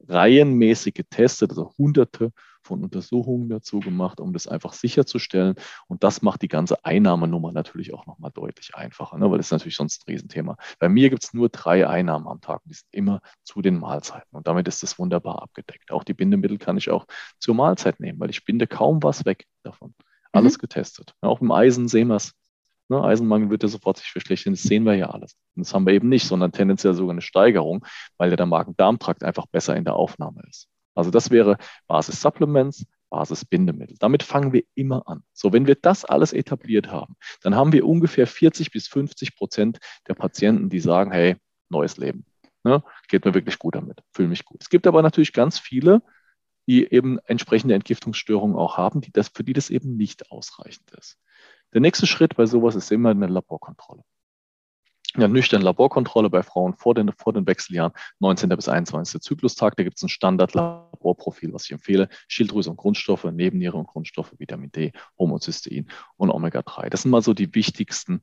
reihenmäßig getestet, also hunderte von Untersuchungen dazu gemacht, um das einfach sicherzustellen. Und das macht die ganze Einnahmenummer natürlich auch nochmal deutlich einfacher, ne? weil das ist natürlich sonst ein Riesenthema. Bei mir gibt es nur drei Einnahmen am Tag, die sind immer zu den Mahlzeiten. Und damit ist das wunderbar abgedeckt. Auch die Bindemittel kann ich auch zur Mahlzeit nehmen, weil ich binde kaum was weg davon. Alles mhm. getestet. Auch im Eisen sehen wir es. Ne, Eisenmangel wird ja sofort sich verschlechtern, das sehen wir ja alles. Und das haben wir eben nicht, sondern tendenziell sogar eine Steigerung, weil ja der Magen-Darm-Trakt einfach besser in der Aufnahme ist. Also das wäre Basis Supplements, Basis Bindemittel. Damit fangen wir immer an. So, wenn wir das alles etabliert haben, dann haben wir ungefähr 40 bis 50 Prozent der Patienten, die sagen, hey, neues Leben. Ne? Geht mir wirklich gut damit, fühle mich gut. Es gibt aber natürlich ganz viele, die eben entsprechende Entgiftungsstörungen auch haben, die das, für die das eben nicht ausreichend ist. Der nächste Schritt bei sowas ist immer eine Laborkontrolle ja, nüchterne Laborkontrolle bei Frauen vor den, vor den Wechseljahren, 19. bis 21. Zyklustag. Da gibt es ein Standardlaborprofil, was ich empfehle. Schilddrüse und Grundstoffe, Nebenniere und Grundstoffe, Vitamin D, Homocystein und Omega-3. Das sind mal so die wichtigsten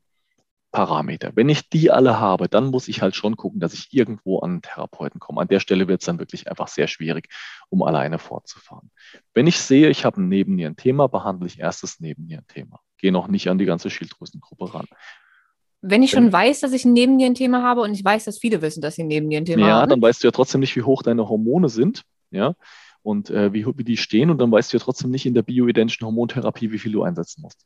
Parameter. Wenn ich die alle habe, dann muss ich halt schon gucken, dass ich irgendwo an einen Therapeuten komme. An der Stelle wird es dann wirklich einfach sehr schwierig, um alleine fortzufahren. Wenn ich sehe, ich habe ein Nebennierenthema, behandle ich erst das Nebennierenthema. Gehe noch nicht an die ganze Schilddrüsengruppe ran wenn ich schon weiß, dass ich ein Nebennierenthema habe und ich weiß, dass viele wissen, dass sie ein Nebennierenthema ja, haben. Ja, dann weißt du ja trotzdem nicht, wie hoch deine Hormone sind, ja, und äh, wie, wie die stehen und dann weißt du ja trotzdem nicht in der bioidentischen Hormontherapie, wie viel du einsetzen musst.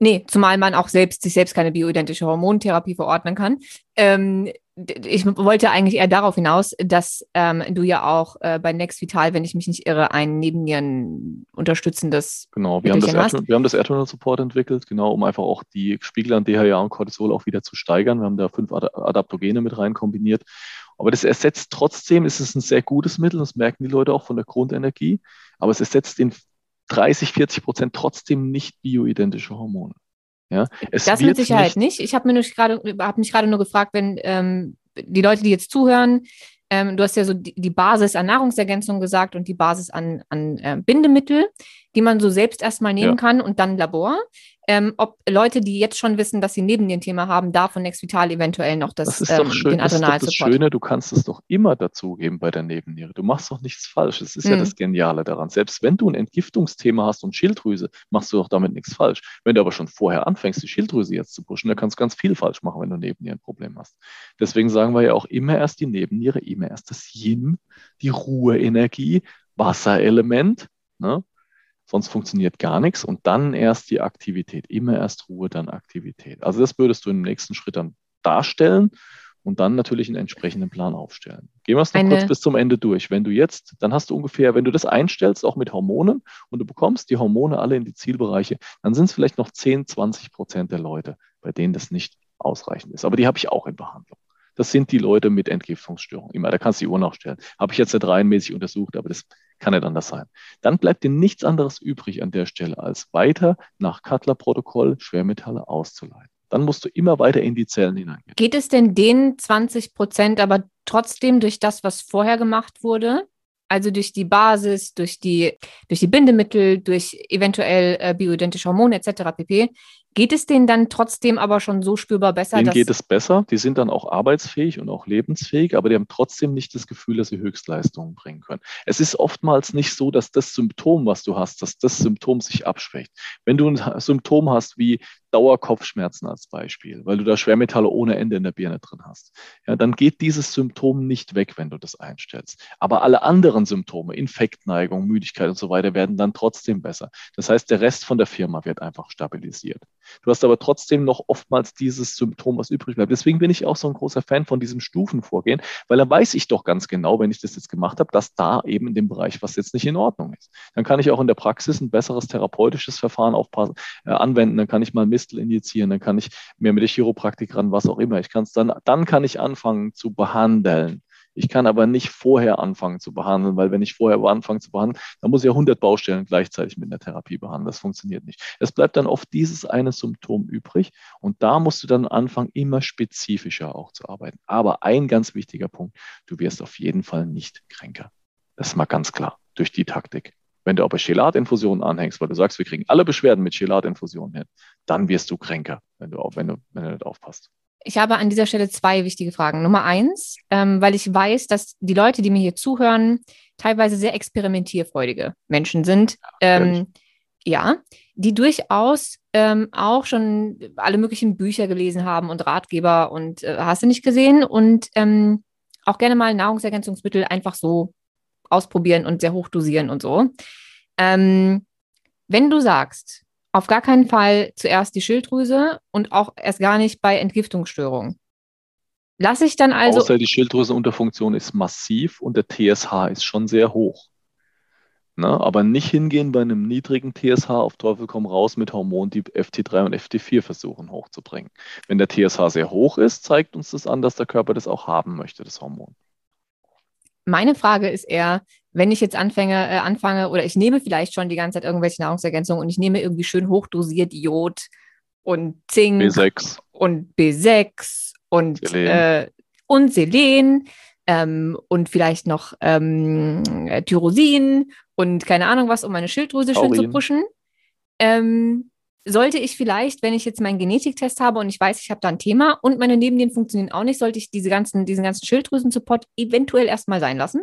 Nee, zumal man auch selbst sich selbst keine bioidentische Hormontherapie verordnen kann. Ähm, ich wollte eigentlich eher darauf hinaus, dass ähm, du ja auch äh, bei Next Vital, wenn ich mich nicht irre, ein neben Nieren unterstützendes. Genau, wir haben, das wir haben das Erdtunnel Support entwickelt, genau, um einfach auch die Spiegel an DHA und Cortisol auch wieder zu steigern. Wir haben da fünf Adaptogene mit rein kombiniert. Aber das ersetzt trotzdem, ist es ein sehr gutes Mittel, das merken die Leute auch von der Grundenergie, aber es ersetzt in 30, 40 Prozent trotzdem nicht bioidentische Hormone. Ja, das mit Sicherheit nicht. nicht. Ich habe mich gerade hab mich nur gefragt, wenn ähm, die Leute, die jetzt zuhören, ähm, du hast ja so die, die, Basis an Nahrungsergänzung gesagt und die Basis an, an äh, Bindemittel, die man so selbst erstmal nehmen ja. kann und dann Labor ähm, ob Leute, die jetzt schon wissen, dass sie neben dem Thema haben, da von Nexvital eventuell noch das, das ist ähm, doch schön, den Adrenal Das ist das Schöne, du kannst es doch immer dazugeben bei der Nebenniere. Du machst doch nichts falsch. Das ist mhm. ja das Geniale daran. Selbst wenn du ein Entgiftungsthema hast und Schilddrüse, machst du doch damit nichts falsch. Wenn du aber schon vorher anfängst, die Schilddrüse jetzt zu pushen, dann kannst du ganz viel falsch machen, wenn du Nebennierenproblem hast. Deswegen sagen wir ja auch immer erst die Nebenniere, immer erst das Yin, die Ruheenergie, Wasserelement. Ne? Sonst funktioniert gar nichts und dann erst die Aktivität. Immer erst Ruhe, dann Aktivität. Also das würdest du im nächsten Schritt dann darstellen und dann natürlich einen entsprechenden Plan aufstellen. Gehen wir es noch Eine. kurz bis zum Ende durch. Wenn du jetzt, dann hast du ungefähr, wenn du das einstellst, auch mit Hormonen und du bekommst die Hormone alle in die Zielbereiche, dann sind es vielleicht noch 10, 20 Prozent der Leute, bei denen das nicht ausreichend ist. Aber die habe ich auch in Behandlung. Das sind die Leute mit Entgiftungsstörungen. Immer, da kannst du die Uhr nachstellen. Habe ich jetzt nicht reihenmäßig untersucht, aber das kann nicht anders sein. Dann bleibt dir nichts anderes übrig an der Stelle, als weiter nach Cutler-Protokoll Schwermetalle auszuleiten. Dann musst du immer weiter in die Zellen hineingehen. Geht es denn den 20 Prozent aber trotzdem durch das, was vorher gemacht wurde? Also durch die Basis, durch die, durch die Bindemittel, durch eventuell äh, bioidentische Hormone etc. pp. Geht es denen dann trotzdem aber schon so spürbar besser? Denen geht es besser. Die sind dann auch arbeitsfähig und auch lebensfähig, aber die haben trotzdem nicht das Gefühl, dass sie Höchstleistungen bringen können. Es ist oftmals nicht so, dass das Symptom, was du hast, dass das Symptom sich abschwächt. Wenn du ein Symptom hast wie Dauerkopfschmerzen als Beispiel, weil du da Schwermetalle ohne Ende in der Birne drin hast, ja, dann geht dieses Symptom nicht weg, wenn du das einstellst. Aber alle anderen Symptome, Infektneigung, Müdigkeit und so weiter, werden dann trotzdem besser. Das heißt, der Rest von der Firma wird einfach stabilisiert. Du hast aber trotzdem noch oftmals dieses Symptom, was übrig bleibt. Deswegen bin ich auch so ein großer Fan von diesem Stufenvorgehen, weil dann weiß ich doch ganz genau, wenn ich das jetzt gemacht habe, dass da eben in dem Bereich was jetzt nicht in Ordnung ist. Dann kann ich auch in der Praxis ein besseres therapeutisches Verfahren aufpassen, äh, anwenden. Dann kann ich mal Mistel injizieren, dann kann ich mir mit der Chiropraktik ran, was auch immer. Ich kann es dann, dann kann ich anfangen zu behandeln. Ich kann aber nicht vorher anfangen zu behandeln, weil wenn ich vorher anfange zu behandeln, dann muss ich ja 100 Baustellen gleichzeitig mit einer Therapie behandeln. Das funktioniert nicht. Es bleibt dann oft dieses eine Symptom übrig und da musst du dann anfangen, immer spezifischer auch zu arbeiten. Aber ein ganz wichtiger Punkt, du wirst auf jeden Fall nicht kränker. Das ist mal ganz klar durch die Taktik. Wenn du aber Chelatinfusionen anhängst, weil du sagst, wir kriegen alle Beschwerden mit Chelatinfusionen hin, dann wirst du kränker, wenn du, wenn du, wenn du nicht aufpasst. Ich habe an dieser Stelle zwei wichtige Fragen. Nummer eins, ähm, weil ich weiß, dass die Leute, die mir hier zuhören, teilweise sehr experimentierfreudige Menschen sind. Ähm, ja, die durchaus ähm, auch schon alle möglichen Bücher gelesen haben und Ratgeber und äh, hast du nicht gesehen und ähm, auch gerne mal Nahrungsergänzungsmittel einfach so ausprobieren und sehr hoch dosieren und so. Ähm, wenn du sagst, auf gar keinen Fall zuerst die Schilddrüse und auch erst gar nicht bei Entgiftungsstörungen. Lasse ich dann also. Außer die Schilddrüsenunterfunktion ist massiv und der TSH ist schon sehr hoch. Na, aber nicht hingehen bei einem niedrigen TSH auf Teufel komm raus mit Hormonen, die FT3 und FT4 versuchen hochzubringen. Wenn der TSH sehr hoch ist, zeigt uns das an, dass der Körper das auch haben möchte, das Hormon. Meine Frage ist eher, wenn ich jetzt anfange, äh, anfange oder ich nehme vielleicht schon die ganze Zeit irgendwelche Nahrungsergänzungen und ich nehme irgendwie schön hochdosiert Jod und Zink B6. und B6 und Selen, äh, und Selen ähm, und vielleicht noch ähm, Tyrosin und keine Ahnung was, um meine Schilddrüse Taurin. schön zu pushen. Ähm, sollte ich vielleicht, wenn ich jetzt meinen Genetiktest habe und ich weiß, ich habe da ein Thema und meine Nebennieren funktionieren auch nicht, sollte ich diese ganzen, diesen ganzen Schilddrüsen-Support eventuell erstmal sein lassen?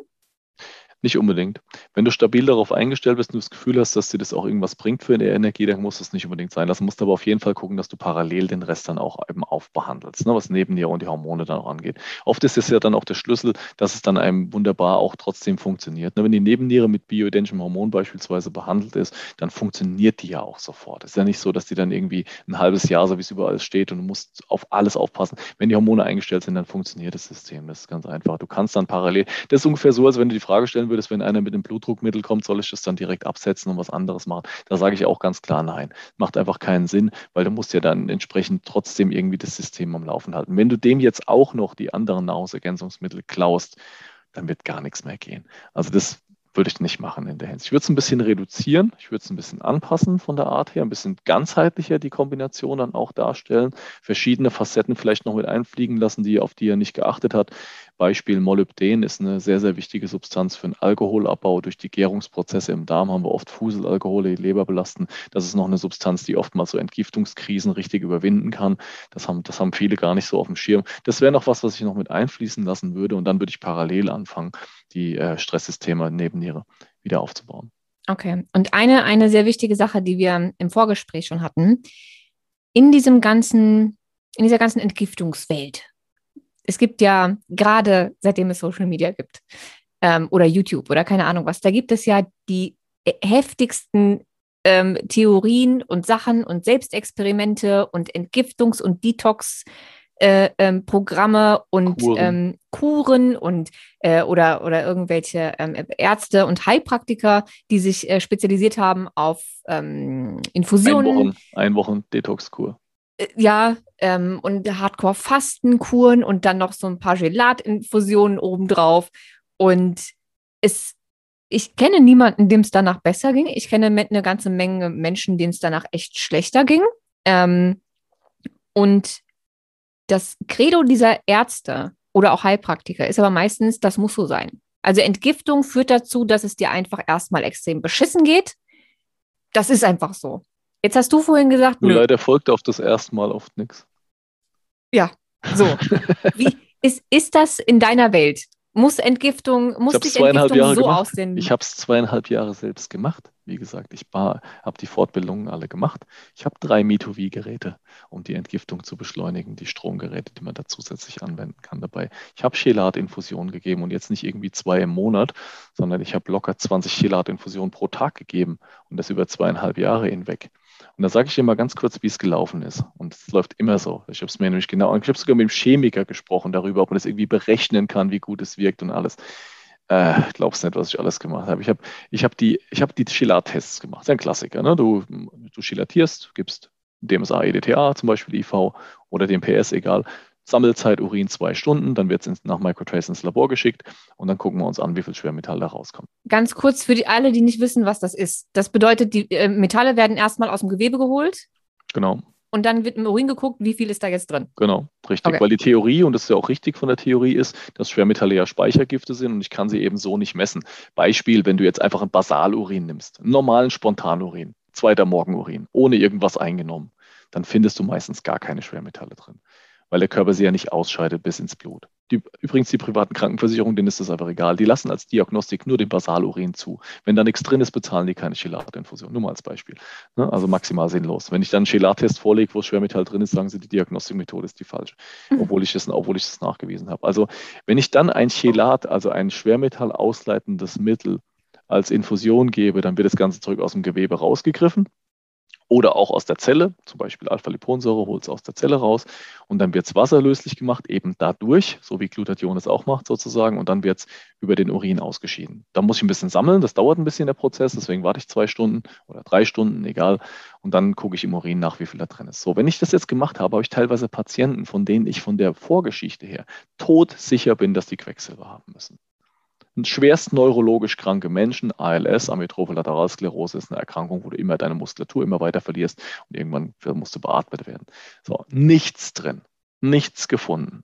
Nicht unbedingt. Wenn du stabil darauf eingestellt bist und du das Gefühl hast, dass dir das auch irgendwas bringt für eine Energie, dann muss es nicht unbedingt sein. Du musst aber auf jeden Fall gucken, dass du parallel den Rest dann auch eben aufbehandelst, ne, was neben dir und die Hormone dann auch angeht. Oft ist es ja dann auch der Schlüssel, dass es dann einem wunderbar auch trotzdem funktioniert. Ne, wenn die Nebenniere mit bioidentischem Hormon beispielsweise behandelt ist, dann funktioniert die ja auch sofort. Es ist ja nicht so, dass die dann irgendwie ein halbes Jahr, so wie es überall steht, und du musst auf alles aufpassen. Wenn die Hormone eingestellt sind, dann funktioniert das System. Das ist ganz einfach. Du kannst dann parallel, das ist ungefähr so, als wenn du die Frage stellen würdest, wenn einer mit einem Blutdruckmittel kommt, soll ich das dann direkt absetzen und was anderes machen? Da sage ich auch ganz klar nein. Macht einfach keinen Sinn, weil du musst ja dann entsprechend trotzdem irgendwie das System am Laufen halten. Wenn du dem jetzt auch noch die anderen Nahrungsergänzungsmittel klaust, dann wird gar nichts mehr gehen. Also das würde ich nicht machen in der Hinsicht. Ich würde es ein bisschen reduzieren, ich würde es ein bisschen anpassen von der Art her, ein bisschen ganzheitlicher die Kombination dann auch darstellen, verschiedene Facetten vielleicht noch mit einfliegen lassen, die auf die er nicht geachtet hat. Beispiel Molybden ist eine sehr, sehr wichtige Substanz für den Alkoholabbau. Durch die Gärungsprozesse im Darm haben wir oft Fuselalkohole, die Leber belasten. Das ist noch eine Substanz, die oftmals so Entgiftungskrisen richtig überwinden kann. Das haben, das haben viele gar nicht so auf dem Schirm. Das wäre noch was, was ich noch mit einfließen lassen würde. Und dann würde ich parallel anfangen, die äh, Stresssysteme Nebenniere wieder aufzubauen. Okay. Und eine, eine sehr wichtige Sache, die wir im Vorgespräch schon hatten, in diesem ganzen, in dieser ganzen Entgiftungswelt, es gibt ja gerade, seitdem es Social Media gibt ähm, oder YouTube oder keine Ahnung was, da gibt es ja die heftigsten ähm, Theorien und Sachen und Selbstexperimente und Entgiftungs- und Detox- äh, ähm, Programme und Kuren, ähm, Kuren und äh, oder, oder irgendwelche ähm, Ärzte und Heilpraktiker, die sich äh, spezialisiert haben auf ähm, Infusionen. Ein Wochen, Wochen Detox-Kur. Äh, ja, ähm, und Hardcore-Fastenkuren und dann noch so ein paar Gelatinfusionen obendrauf. Und es, ich kenne niemanden, dem es danach besser ging. Ich kenne eine ganze Menge Menschen, denen es danach echt schlechter ging. Ähm, und das Credo dieser Ärzte oder auch Heilpraktiker ist aber meistens, das muss so sein. Also Entgiftung führt dazu, dass es dir einfach erstmal extrem beschissen geht. Das ist einfach so. Jetzt hast du vorhin gesagt. Nur leider folgt auf das erste Mal oft nichts. Ja, so. Wie, [LAUGHS] ist, ist das in deiner Welt? Muss Entgiftung, muss sich Entgiftung so gemacht. aussehen? Ich habe es zweieinhalb Jahre selbst gemacht. Wie gesagt, ich habe die Fortbildungen alle gemacht. Ich habe drei Mitovi-Geräte, um die Entgiftung zu beschleunigen, die Stromgeräte, die man da zusätzlich anwenden kann dabei. Ich habe Chelat-Infusionen gegeben und jetzt nicht irgendwie zwei im Monat, sondern ich habe locker 20 Chelat-Infusionen pro Tag gegeben und das über zweieinhalb Jahre hinweg. Und da sage ich dir mal ganz kurz, wie es gelaufen ist. Und es läuft immer so. Ich habe es mir nämlich genau, ich habe sogar mit dem Chemiker gesprochen darüber, ob man das irgendwie berechnen kann, wie gut es wirkt und alles. Äh, glaubst nicht, was ich alles gemacht habe. Ich habe ich hab die, ich hab die Chilat-Tests gemacht. Das ist ein Klassiker. Ne? Du, du chilatierst, gibst DMSA, EDTA, zum Beispiel IV oder DMPS, egal. Sammelzeit Urin zwei Stunden, dann wird es nach Microtrace ins Labor geschickt und dann gucken wir uns an, wie viel Schwermetall da rauskommt. Ganz kurz für die alle, die nicht wissen, was das ist. Das bedeutet, die äh, Metalle werden erstmal aus dem Gewebe geholt. Genau. Und dann wird im Urin geguckt, wie viel ist da jetzt drin. Genau, richtig. Okay. Weil die Theorie, und das ist ja auch richtig von der Theorie, ist, dass Schwermetalle ja Speichergifte sind und ich kann sie eben so nicht messen. Beispiel, wenn du jetzt einfach ein Basalurin nimmst, einen normalen Spontanurin, zweiter Morgenurin, ohne irgendwas eingenommen, dann findest du meistens gar keine Schwermetalle drin. weil der Körper sie ja nicht ausscheidet bis ins Blut. Die, übrigens, die privaten Krankenversicherungen, denen ist das einfach egal. Die lassen als Diagnostik nur den Basalurin zu. Wenn da nichts drin ist, bezahlen die keine Chelatinfusion. Nur mal als Beispiel. Ne? Also maximal sinnlos. Wenn ich dann einen Chelattest vorlege, wo Schwermetall drin ist, sagen sie, die Diagnostikmethode ist die falsche, mhm. obwohl ich das, obwohl ich das nachgewiesen habe. Also wenn ich dann ein Chelat, also ein Schwermetall ausleitendes Mittel als Infusion gebe, dann wird das ganze Zeug aus dem Gewebe rausgegriffen oder auch aus der Zelle, zum Beispiel Alpha-Liponsäure holt es aus der Zelle raus. Und dann wird es wasserlöslich gemacht, eben dadurch, so wie Glutathion es auch macht sozusagen, und dann wird es über den Urin ausgeschieden. Da muss ich ein bisschen sammeln, das dauert ein bisschen der Prozess, deswegen warte ich zwei Stunden oder drei Stunden, egal, und dann gucke ich im Urin nach, wie viel da drin ist. So, wenn ich das jetzt gemacht habe, habe ich teilweise Patienten, von denen ich von der Vorgeschichte her todsicher bin, dass die Quecksilber haben müssen schwerst neurologisch kranke Menschen, ALS, Amyotrophe Lateralsklerose, ist eine Erkrankung, wo du immer deine Muskulatur immer weiter verlierst und irgendwann musst du beatmet werden. So, nichts drin, nichts gefunden.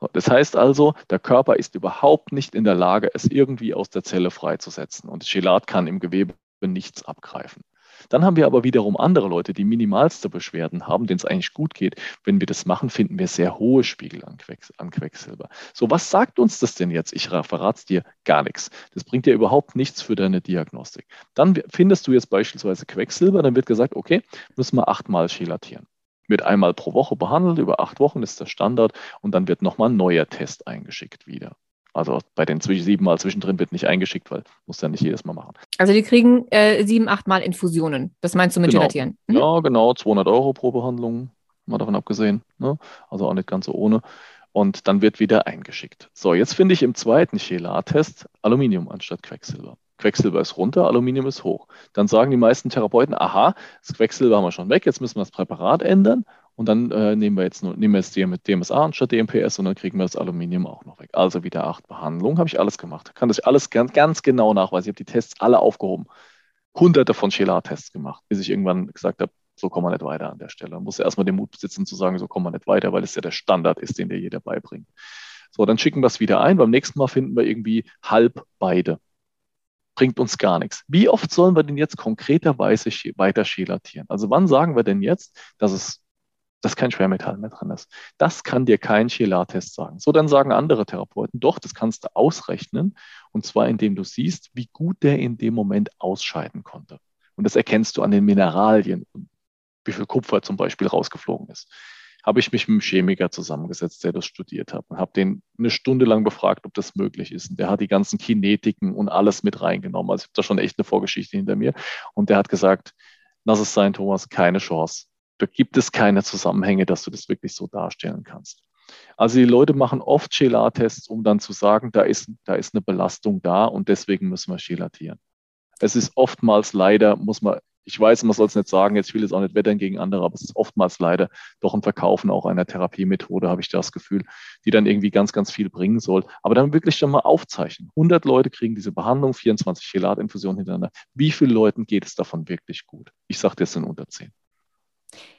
So, das heißt also, der Körper ist überhaupt nicht in der Lage, es irgendwie aus der Zelle freizusetzen und das Chelat kann im Gewebe nichts abgreifen. Dann haben wir aber wiederum andere Leute, die minimalste Beschwerden haben, denen es eigentlich gut geht. Wenn wir das machen, finden wir sehr hohe Spiegel an, Quecks an Quecksilber. So, was sagt uns das denn jetzt? Ich verrate es dir gar nichts. Das bringt dir überhaupt nichts für deine Diagnostik. Dann findest du jetzt beispielsweise Quecksilber, dann wird gesagt, okay, müssen wir achtmal chelatieren wird einmal pro Woche behandelt, über acht Wochen ist der Standard und dann wird nochmal ein neuer Test eingeschickt wieder. Also bei den sieben Mal zwischendrin wird nicht eingeschickt, weil muss ja nicht jedes Mal machen. Also die kriegen äh, sieben, acht Mal Infusionen. Das meinst du mit genau. Gelatieren? Mhm. Ja, genau. 200 Euro pro Behandlung, mal davon abgesehen. Ne? Also auch nicht ganz so ohne. Und dann wird wieder eingeschickt. So, jetzt finde ich im zweiten Chelar-Test Aluminium anstatt Quecksilber. Quecksilber ist runter, Aluminium ist hoch. Dann sagen die meisten Therapeuten, aha, das Quecksilber haben wir schon weg, jetzt müssen wir das Präparat ändern und dann äh, nehmen wir jetzt nur, nehmen wir jetzt DMSA anstatt DMPS und dann kriegen wir das Aluminium auch noch weg. Also wieder acht Behandlungen, habe ich alles gemacht. Kann das alles ganz, ganz genau nachweisen. Ich habe die Tests alle aufgehoben. Hunderte von Chelar-Tests gemacht, bis ich irgendwann gesagt habe, so kommen wir nicht weiter an der Stelle. Man muss erstmal den Mut besitzen zu sagen, so kommen wir nicht weiter, weil es ja der Standard ist, den dir jeder beibringt. So, dann schicken wir es wieder ein. Beim nächsten Mal finden wir irgendwie halb beide. Bringt uns gar nichts. Wie oft sollen wir denn jetzt konkreterweise weiter chelatieren? Also wann sagen wir denn jetzt, dass es dass kein Schwermetall mehr drin ist. Das kann dir kein Chelar-Test sagen. So, dann sagen andere Therapeuten, doch, das kannst du ausrechnen. Und zwar, indem du siehst, wie gut der in dem Moment ausscheiden konnte. Und das erkennst du an den Mineralien, wie viel Kupfer zum Beispiel rausgeflogen ist. Habe ich mich mit einem Chemiker zusammengesetzt, der das studiert hat und habe den eine Stunde lang befragt, ob das möglich ist. Und der hat die ganzen Kinetiken und alles mit reingenommen. Also ich habe da schon echt eine Vorgeschichte hinter mir. Und der hat gesagt, lass es sein, Thomas, keine Chance da gibt es keine Zusammenhänge, dass du das wirklich so darstellen kannst. Also die Leute machen oft Chelar-Tests, um dann zu sagen, da ist, da ist eine Belastung da und deswegen müssen wir chelatieren. Es ist oftmals leider, muss man, ich weiß, man soll es nicht sagen, jetzt will ich es auch nicht wettern gegen andere, aber es ist oftmals leider doch ein Verkaufen auch einer Therapiemethode, habe ich das Gefühl, die dann irgendwie ganz, ganz viel bringen soll. Aber dann wirklich schon mal aufzeichnen. 100 Leute kriegen diese Behandlung, 24 Chelatinfusionen hintereinander. Wie vielen Leuten geht es davon wirklich gut? Ich sage, das sind unter 10.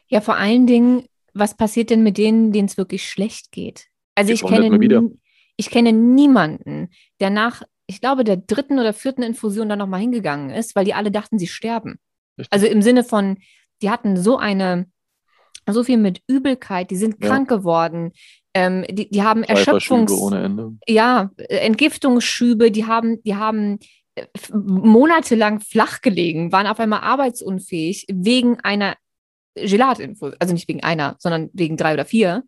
Ja, vor allen Dingen, was passiert denn mit denen, denen es wirklich schlecht geht? Also ich kenne, ich kenne niemanden, der nach, ich glaube, der dritten oder vierten Infusion dann nochmal hingegangen ist, weil die alle dachten, sie sterben. Richtig. Also im Sinne von, die hatten so eine, so viel mit Übelkeit, die sind ja. krank geworden, ähm, die, die haben Erschöpfungs... ohne Ende. Ja, Entgiftungsschübe, die haben, die haben äh, monatelang flach gelegen, waren auf einmal arbeitsunfähig wegen einer Gelatinfos, also nicht wegen einer, sondern wegen drei oder vier.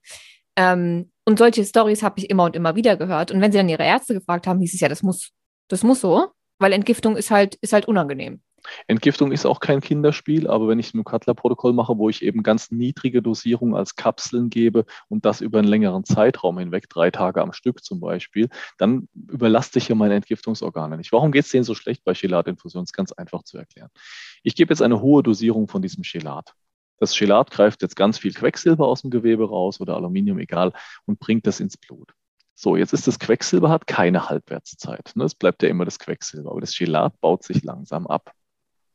Ähm, und solche Stories habe ich immer und immer wieder gehört. Und wenn sie dann ihre Ärzte gefragt haben, hieß es ja, das muss, das muss so, weil Entgiftung ist halt, ist halt unangenehm. Entgiftung ist auch kein Kinderspiel, aber wenn ich ein Cutler-Protokoll mache, wo ich eben ganz niedrige Dosierungen als Kapseln gebe und das über einen längeren Zeitraum hinweg, drei Tage am Stück zum Beispiel, dann überlaste ich ja meine Entgiftungsorgane nicht. Warum geht es denen so schlecht bei Chelatinfusion? Ist ganz einfach zu erklären. Ich gebe jetzt eine hohe Dosierung von diesem Chelat. Das Chelat greift jetzt ganz viel Quecksilber aus dem Gewebe raus oder Aluminium, egal, und bringt das ins Blut. So, jetzt ist das Quecksilber hat keine Halbwertszeit. Ne? Es bleibt ja immer das Quecksilber, aber das Chelat baut sich langsam ab.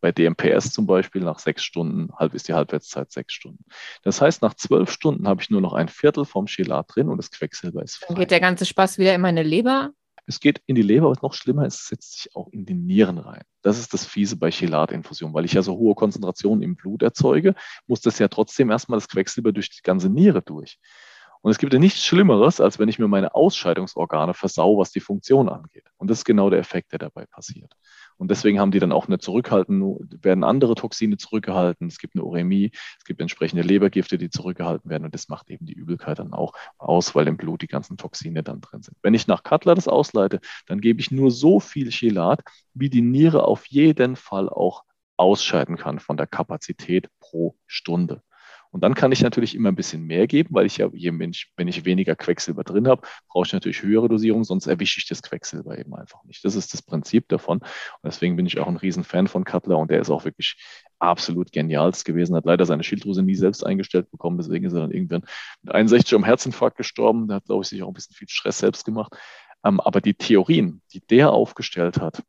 Bei DMPS zum Beispiel nach sechs Stunden halb ist die Halbwertszeit sechs Stunden. Das heißt, nach zwölf Stunden habe ich nur noch ein Viertel vom Chelat drin und das Quecksilber ist frei. Dann geht der ganze Spaß wieder in meine Leber es geht in die Leber, was noch schlimmer ist, es setzt sich auch in die Nieren rein. Das ist das Fiese bei Chelatinfusion, weil ich ja so hohe Konzentrationen im Blut erzeuge, muss das ja trotzdem erstmal das Quecksilber durch die ganze Niere durch. Und es gibt ja nichts Schlimmeres, als wenn ich mir meine Ausscheidungsorgane versau, was die Funktion angeht. Und das ist genau der Effekt, der dabei passiert. Und deswegen haben die dann auch eine Zurückhalten, werden andere Toxine zurückgehalten. Es gibt eine Uremie, es gibt entsprechende Lebergifte, die zurückgehalten werden. Und das macht eben die Übelkeit dann auch aus, weil im Blut die ganzen Toxine dann drin sind. Wenn ich nach Cutler das ausleite, dann gebe ich nur so viel Chelat, wie die Niere auf jeden Fall auch ausscheiden kann von der Kapazität pro Stunde. Und dann kann ich natürlich immer ein bisschen mehr geben, weil ich ja, wenn ich, wenn ich weniger Quecksilber drin habe, brauche ich natürlich höhere Dosierung, sonst erwische ich das Quecksilber eben einfach nicht. Das ist das Prinzip davon. Und deswegen bin ich auch ein Riesenfan von Cutler und der ist auch wirklich absolut genialst gewesen. Hat leider seine Schilddrüse nie selbst eingestellt bekommen, deswegen ist er dann irgendwann mit 61 am Herzinfarkt gestorben. Der hat, glaube ich, sich auch ein bisschen viel Stress selbst gemacht. Ähm, aber die Theorien, die der aufgestellt hat,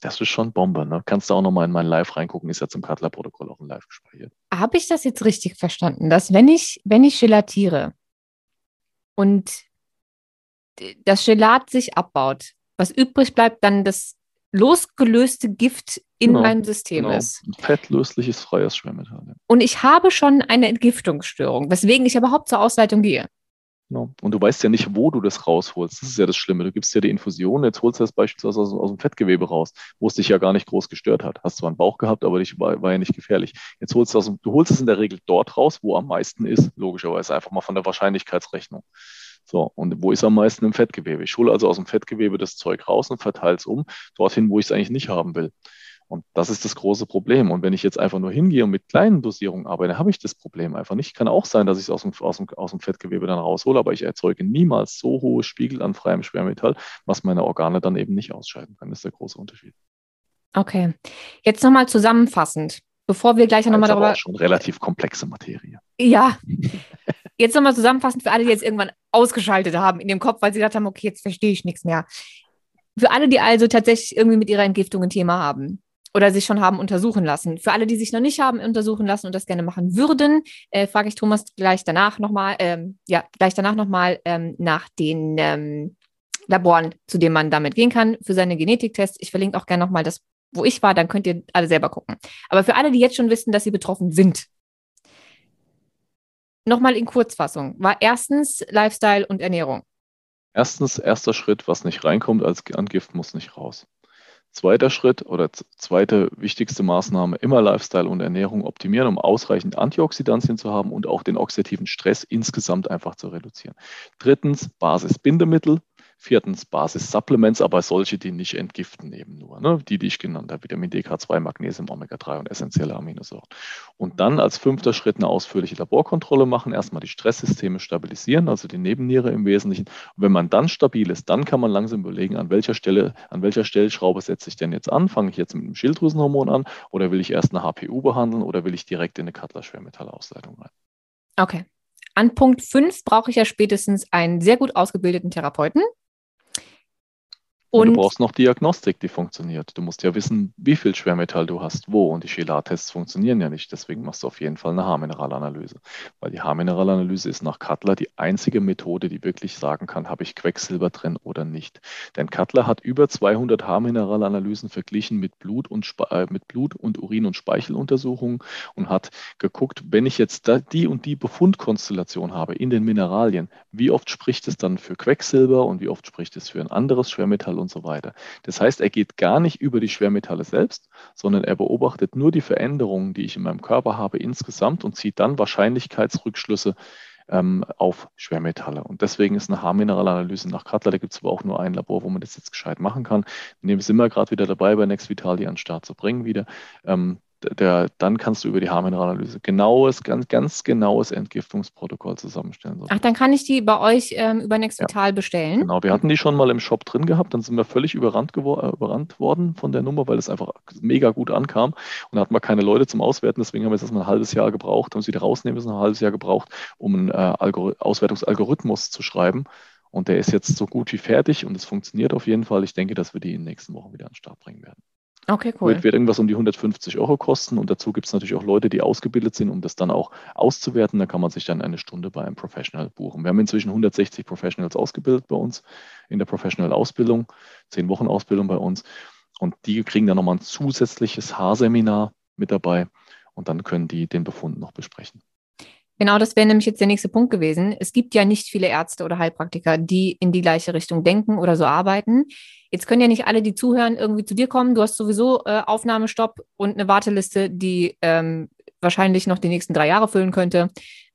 das ist schon Bombe. Ne? Kannst du auch nochmal in mein Live reingucken, ist ja zum Cutler-Protokoll auch ein Live gespeichert. Habe ich das jetzt richtig verstanden, dass wenn ich, wenn ich gelatiere und das Gelat sich abbaut, was übrig bleibt, dann das losgelöste Gift in genau, meinem System genau. ist. Ein fettlösliches freies Schwermetall. Ja. Und ich habe schon eine Entgiftungsstörung, weswegen ich überhaupt zur Ausleitung gehe. Genau. Und du weißt ja nicht, wo du das rausholst. Das ist ja das Schlimme. Du gibst ja die Infusion, jetzt holst du das beispielsweise aus, aus dem Fettgewebe raus, wo es dich ja gar nicht groß gestört hat. Hast zwar einen Bauch gehabt, aber dich war, war ja nicht gefährlich. Jetzt holst du aus, du holst es in der Regel dort raus, wo am meisten ist, logischerweise einfach mal von der Wahrscheinlichkeitsrechnung. So, und wo ist am meisten im Fettgewebe? Ich hole also aus dem Fettgewebe das Zeug raus und verteile es um, dorthin, wo ich es eigentlich nicht haben will. Und das ist das große Problem. Und wenn ich jetzt einfach nur hingehe und mit kleinen Dosierungen arbeite, habe ich das Problem einfach nicht. Kann auch sein, dass ich es aus dem, aus, dem, aus dem Fettgewebe dann raushole, aber ich erzeuge niemals so hohe Spiegel an freiem Schwermetall, was meine Organe dann eben nicht ausscheiden können. Das ist der große Unterschied. Okay. Jetzt nochmal zusammenfassend, bevor wir gleich nochmal darüber. Das ist schon relativ komplexe Materie. Ja. [LAUGHS] Jetzt nochmal zusammenfassend für alle, die jetzt irgendwann ausgeschaltet haben in dem Kopf, weil sie gedacht haben, okay, jetzt verstehe ich nichts mehr. Für alle, die also tatsächlich irgendwie mit ihrer Entgiftung ein Thema haben oder sich schon haben untersuchen lassen. Für alle, die sich noch nicht haben untersuchen lassen und das gerne machen würden, äh, frage ich Thomas gleich danach nochmal, ähm, ja, gleich danach nochmal ähm, nach den ähm, Laboren, zu denen man damit gehen kann für seine Genetiktests. Ich verlinke auch gerne nochmal das, wo ich war, dann könnt ihr alle selber gucken. Aber für alle, die jetzt schon wissen, dass sie betroffen sind, nochmal in Kurzfassung, war erstens Lifestyle und Ernährung. Erstens, erster Schritt, was nicht reinkommt als an Gift, muss nicht raus. Zweiter Schritt oder zweite wichtigste Maßnahme, immer Lifestyle und Ernährung optimieren, um ausreichend Antioxidantien zu haben und auch den oxidativen Stress insgesamt einfach zu reduzieren. Drittens, Basisbindemittel, Viertens Basis-Supplements, aber solche, die nicht entgiften eben nur. Ne? Die, die ich genannt habe, Vitamin D, K2, Magnesium, Omega-3 und essentielle Aminosäuren. Und dann als fünfter Schritt eine ausführliche Laborkontrolle machen, erstmal die Stresssysteme stabilisieren, also die Nebenniere im Wesentlichen. Und wenn man dann stabil ist, dann kann man langsam überlegen, an welcher Stelle, an welcher Stellschraube setze ich denn jetzt an? Fange ich jetzt mit einem Schilddrüsenhormon an oder will ich erst eine HPU behandeln oder will ich direkt in eine Cutler-Schwermetallausleitung rein? Okay. An Punkt 5 brauche ich ja spätestens einen sehr gut ausgebildeten Therapeuten, und, und, du brauchst noch Diagnostik, die funktioniert. Du musst ja wissen, wie viel Schwermetall du hast, wo. Und die Chelat-Tests funktionieren ja nicht. Deswegen machst du auf jeden Fall eine Haarmineralanalyse. Weil die Haarmineralanalyse ist nach Cutler die einzige Methode, die wirklich sagen kann, habe ich Quecksilber drin oder nicht. Denn Cutler hat über 200 Haarmineralanalysen verglichen mit Blut und, äh, mit Blut und Urin- und Speicheluntersuchungen und hat geguckt, wenn ich jetzt die und die Befundkonstellation habe in den Mineralien, wie oft spricht es dann für Quecksilber und wie oft spricht es für ein anderes Schwermetall und so weiter. Das heißt, er geht gar nicht über die Schwermetalle selbst, sondern er beobachtet nur die Veränderungen, die ich in meinem Körper habe insgesamt und zieht dann Wahrscheinlichkeitsrückschlüsse ähm, auf Schwermetalle. Und deswegen ist eine Haarmineralanalyse nach Cutler, da gibt es aber auch nur ein Labor, wo man das jetzt gescheit machen kann. Wir sind wir gerade wieder dabei, bei Next Vitali an den Start zu bringen wieder. Ähm, der, dann kannst du über die Haarmineralanalyse genaues, ganz, ganz genaues Entgiftungsprotokoll zusammenstellen. Ach, dann kann ich die bei euch ähm, über Nexvital ja. bestellen? Genau, wir hatten die schon mal im Shop drin gehabt, dann sind wir völlig überrannt, äh, überrannt worden von der Nummer, weil es einfach mega gut ankam. Und da hatten wir keine Leute zum Auswerten, deswegen haben wir jetzt erstmal ein halbes Jahr gebraucht, haben sie wieder rausnehmen müssen, ein halbes Jahr gebraucht, um einen äh, Auswertungsalgorithmus zu schreiben. Und der ist jetzt so gut wie fertig und es funktioniert auf jeden Fall. Ich denke, dass wir die in den nächsten Wochen wieder an den Start bringen werden. Okay, cool. Wird, wird irgendwas um die 150 Euro kosten und dazu gibt es natürlich auch Leute, die ausgebildet sind, um das dann auch auszuwerten. Da kann man sich dann eine Stunde bei einem Professional buchen. Wir haben inzwischen 160 Professionals ausgebildet bei uns in der Professional-Ausbildung, zehn Wochen Ausbildung bei uns. Und die kriegen dann nochmal ein zusätzliches Haarseminar mit dabei und dann können die den Befund noch besprechen. Genau, das wäre nämlich jetzt der nächste Punkt gewesen. Es gibt ja nicht viele Ärzte oder Heilpraktiker, die in die gleiche Richtung denken oder so arbeiten. Jetzt können ja nicht alle, die zuhören, irgendwie zu dir kommen. Du hast sowieso äh, Aufnahmestopp und eine Warteliste, die ähm, wahrscheinlich noch die nächsten drei Jahre füllen könnte.